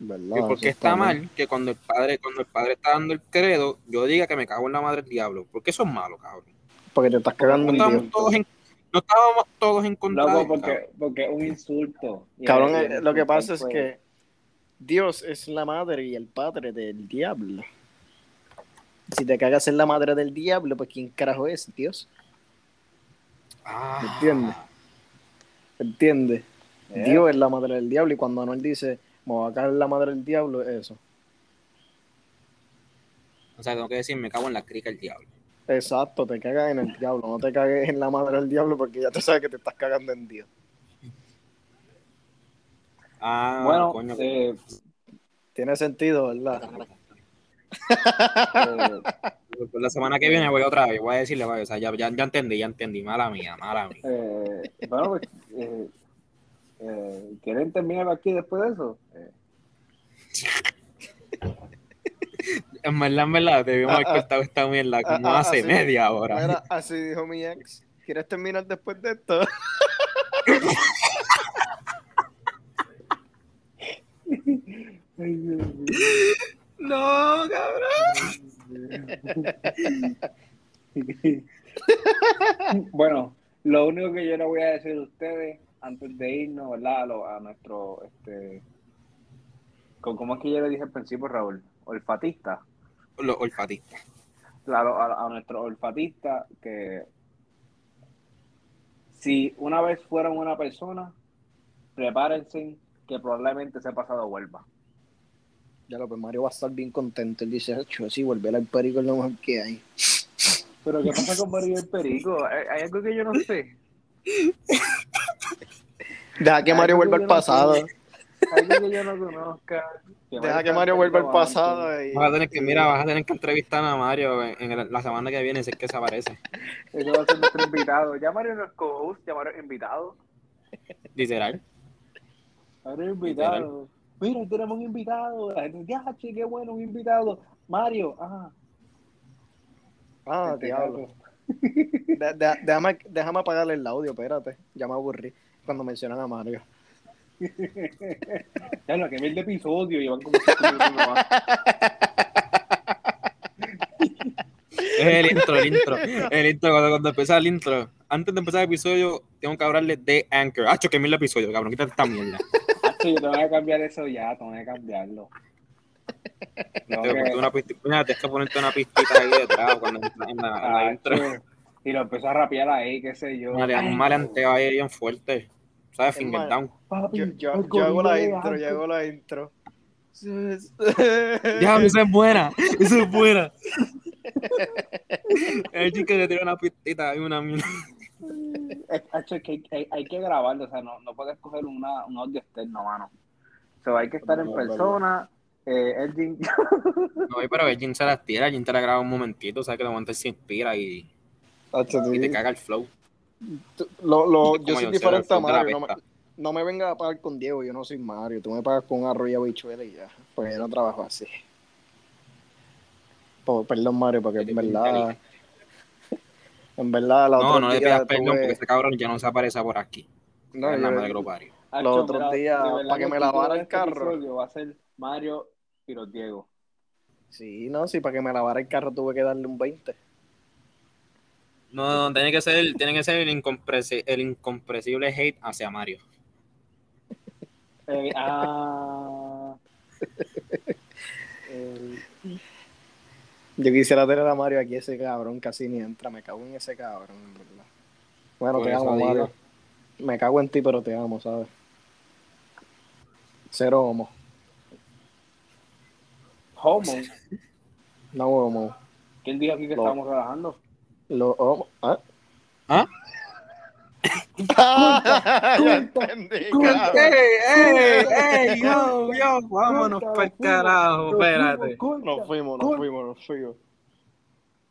¿Verdad? Y porque Eso está mal que cuando el padre, cuando el padre está dando el credo, yo diga que me cago en la madre del diablo. Porque eso es malo, cabrón. Porque te estás cagando en Dios. todos en, no estábamos todos en contra Loco, porque, cabrón. porque es un insulto. Cabrón, el- eh, el lo que pasa es pues, que Dios es la madre y el padre del diablo. Si te cagas en la madre del diablo, pues ¿quién carajo es Dios? Ah, ¿Entiendes? ¿Entiendes? eh, Dios es la madre del diablo y cuando Anuel dice, me voy a cagar en la madre del diablo, es eso. O sea, tengo que decir, me cago en la crica del diablo. Exacto, te cagas en el diablo, no te cagues en la madre del diablo porque ya tú sabes que te estás cagando en Dios. Ah, Bueno, coño. eh, Tiene sentido, ¿verdad? eh, Pues la semana que viene voy otra vez, voy a decirle, o sea, ya, ya, ya entendí, ya entendí, mala mía, mala mía. eh, bueno, pues, eh, eh, ¿quieren terminar aquí después de eso? En verdad, en verdad, debimos haber Ah, ah. cortado esta mierda como Ah, ah, hace así- media hora. Mira, así dijo mi ex. ¿Quieres terminar después de esto? No, cabrón. bueno, lo único que yo le voy a decir a ustedes antes de irnos, ¿verdad? A, lo- a nuestro, este, con- ¿cómo es que yo le dije al principio, Raúl? Olfatista. Los olfatistas. Claro, a, a nuestro olfatista que si una vez fueron una persona, prepárense que probablemente ese pasado vuelva. Ya lo pues Mario va a estar bien contento. Él dice, "Acho, sí, volver al perico es lo mejor que hay. Pero ¿qué pasa con Mario el Perico? Hay, algo que yo no sé. Deja que Mario vuelva al pasado. sé. Algo que yo no conozca. Deja que Mario vuelva al pasado. Y... Vas a tener que, mira, vas a tener que entrevistar a Mario en, en el- la semana que viene si es que se aparece. Ese va a ser nuestro invitado. Ya Mario no es co-host, ya Mario es invitado. Literal. Mario es invitado. Mira, tenemos un invitado. La gente, ya, che, qué bueno, un invitado. Mario, ah. Ah, este diablo. De- de- déjame, déjame apagarle el audio, espérate. Ya me aburrí cuando mencionan a Mario. Ya lo que ve el episodio llevan como cinco minutos nomás. Es el intro, el intro. El intro, cuando, cuando empieza el intro. Antes de empezar el episodio, tengo que hablarle de Anchor. Ah, que mil episodio, cabrón, quítate esta mierda. Sí, tengo que cambiar eso ya, tengo que cambiarlo. Tengo Te que- una pisti- mira, tienes que ponerte una pistita ahí detrás cuando entras en la, intro. Y lo empiezo a rapear ahí, qué sé yo. Un male- un maleanteo ahí bien fuerte. ¿Sabes? Finger mal. down. Papi, Yo, yo, el yo hago la intro, yo hago la intro. Ya, esa es buena. Esa es buena. El chico que le tira una pistita y una. Es- que hay, que grabarlo, o sea, no, no puedes coger una, un audio externo, mano. O sea, hay que estar en persona. Eh, Elgin, No, pero el Jin se las tira, el Jin te la graba un momentito, sabes que de momento él se inspira y, y te caga el flow. Lo- lo- yo soy diferente a Mario. No me, no me vengas a pagar con Diego, yo no soy Mario. Tú me pagas con arroz y habichuela y ya. Pues yo no trabajo así. Perdón, Mario, porque en verdad. En verdad, la No, otra no le día pidas perdón tuve- porque ese cabrón ya no se aparece por aquí. No, es la madre que lo parió. Hacho, otros días, para que me lavara el este carro. Va a ser Mario y los Diego. Sí, no, sí, para que me lavara el carro tuve que darle un 20. No, tiene que ser, tiene que ser el, incompresi- el incompresible hate hacia Mario. Eh, ah, eh, Yo quisiera tener a Mario aquí, ese cabrón casi ni entra. Me cago en ese cabrón, en verdad. Bueno, Por te amo, digo. Mario. Me cago en ti, pero te amo, ¿sabes? Cero homo. Homo. No homo. ¿Quién dijo aquí que Lo- estábamos relajando? Lo homo. ¿Ah? ¿Ah? ya entendí, ey, ey, yo, yo, vámonos para el fuimos, carajo, espérate. fuimos, Nos fuimos, nos fuimos, nos fuimos.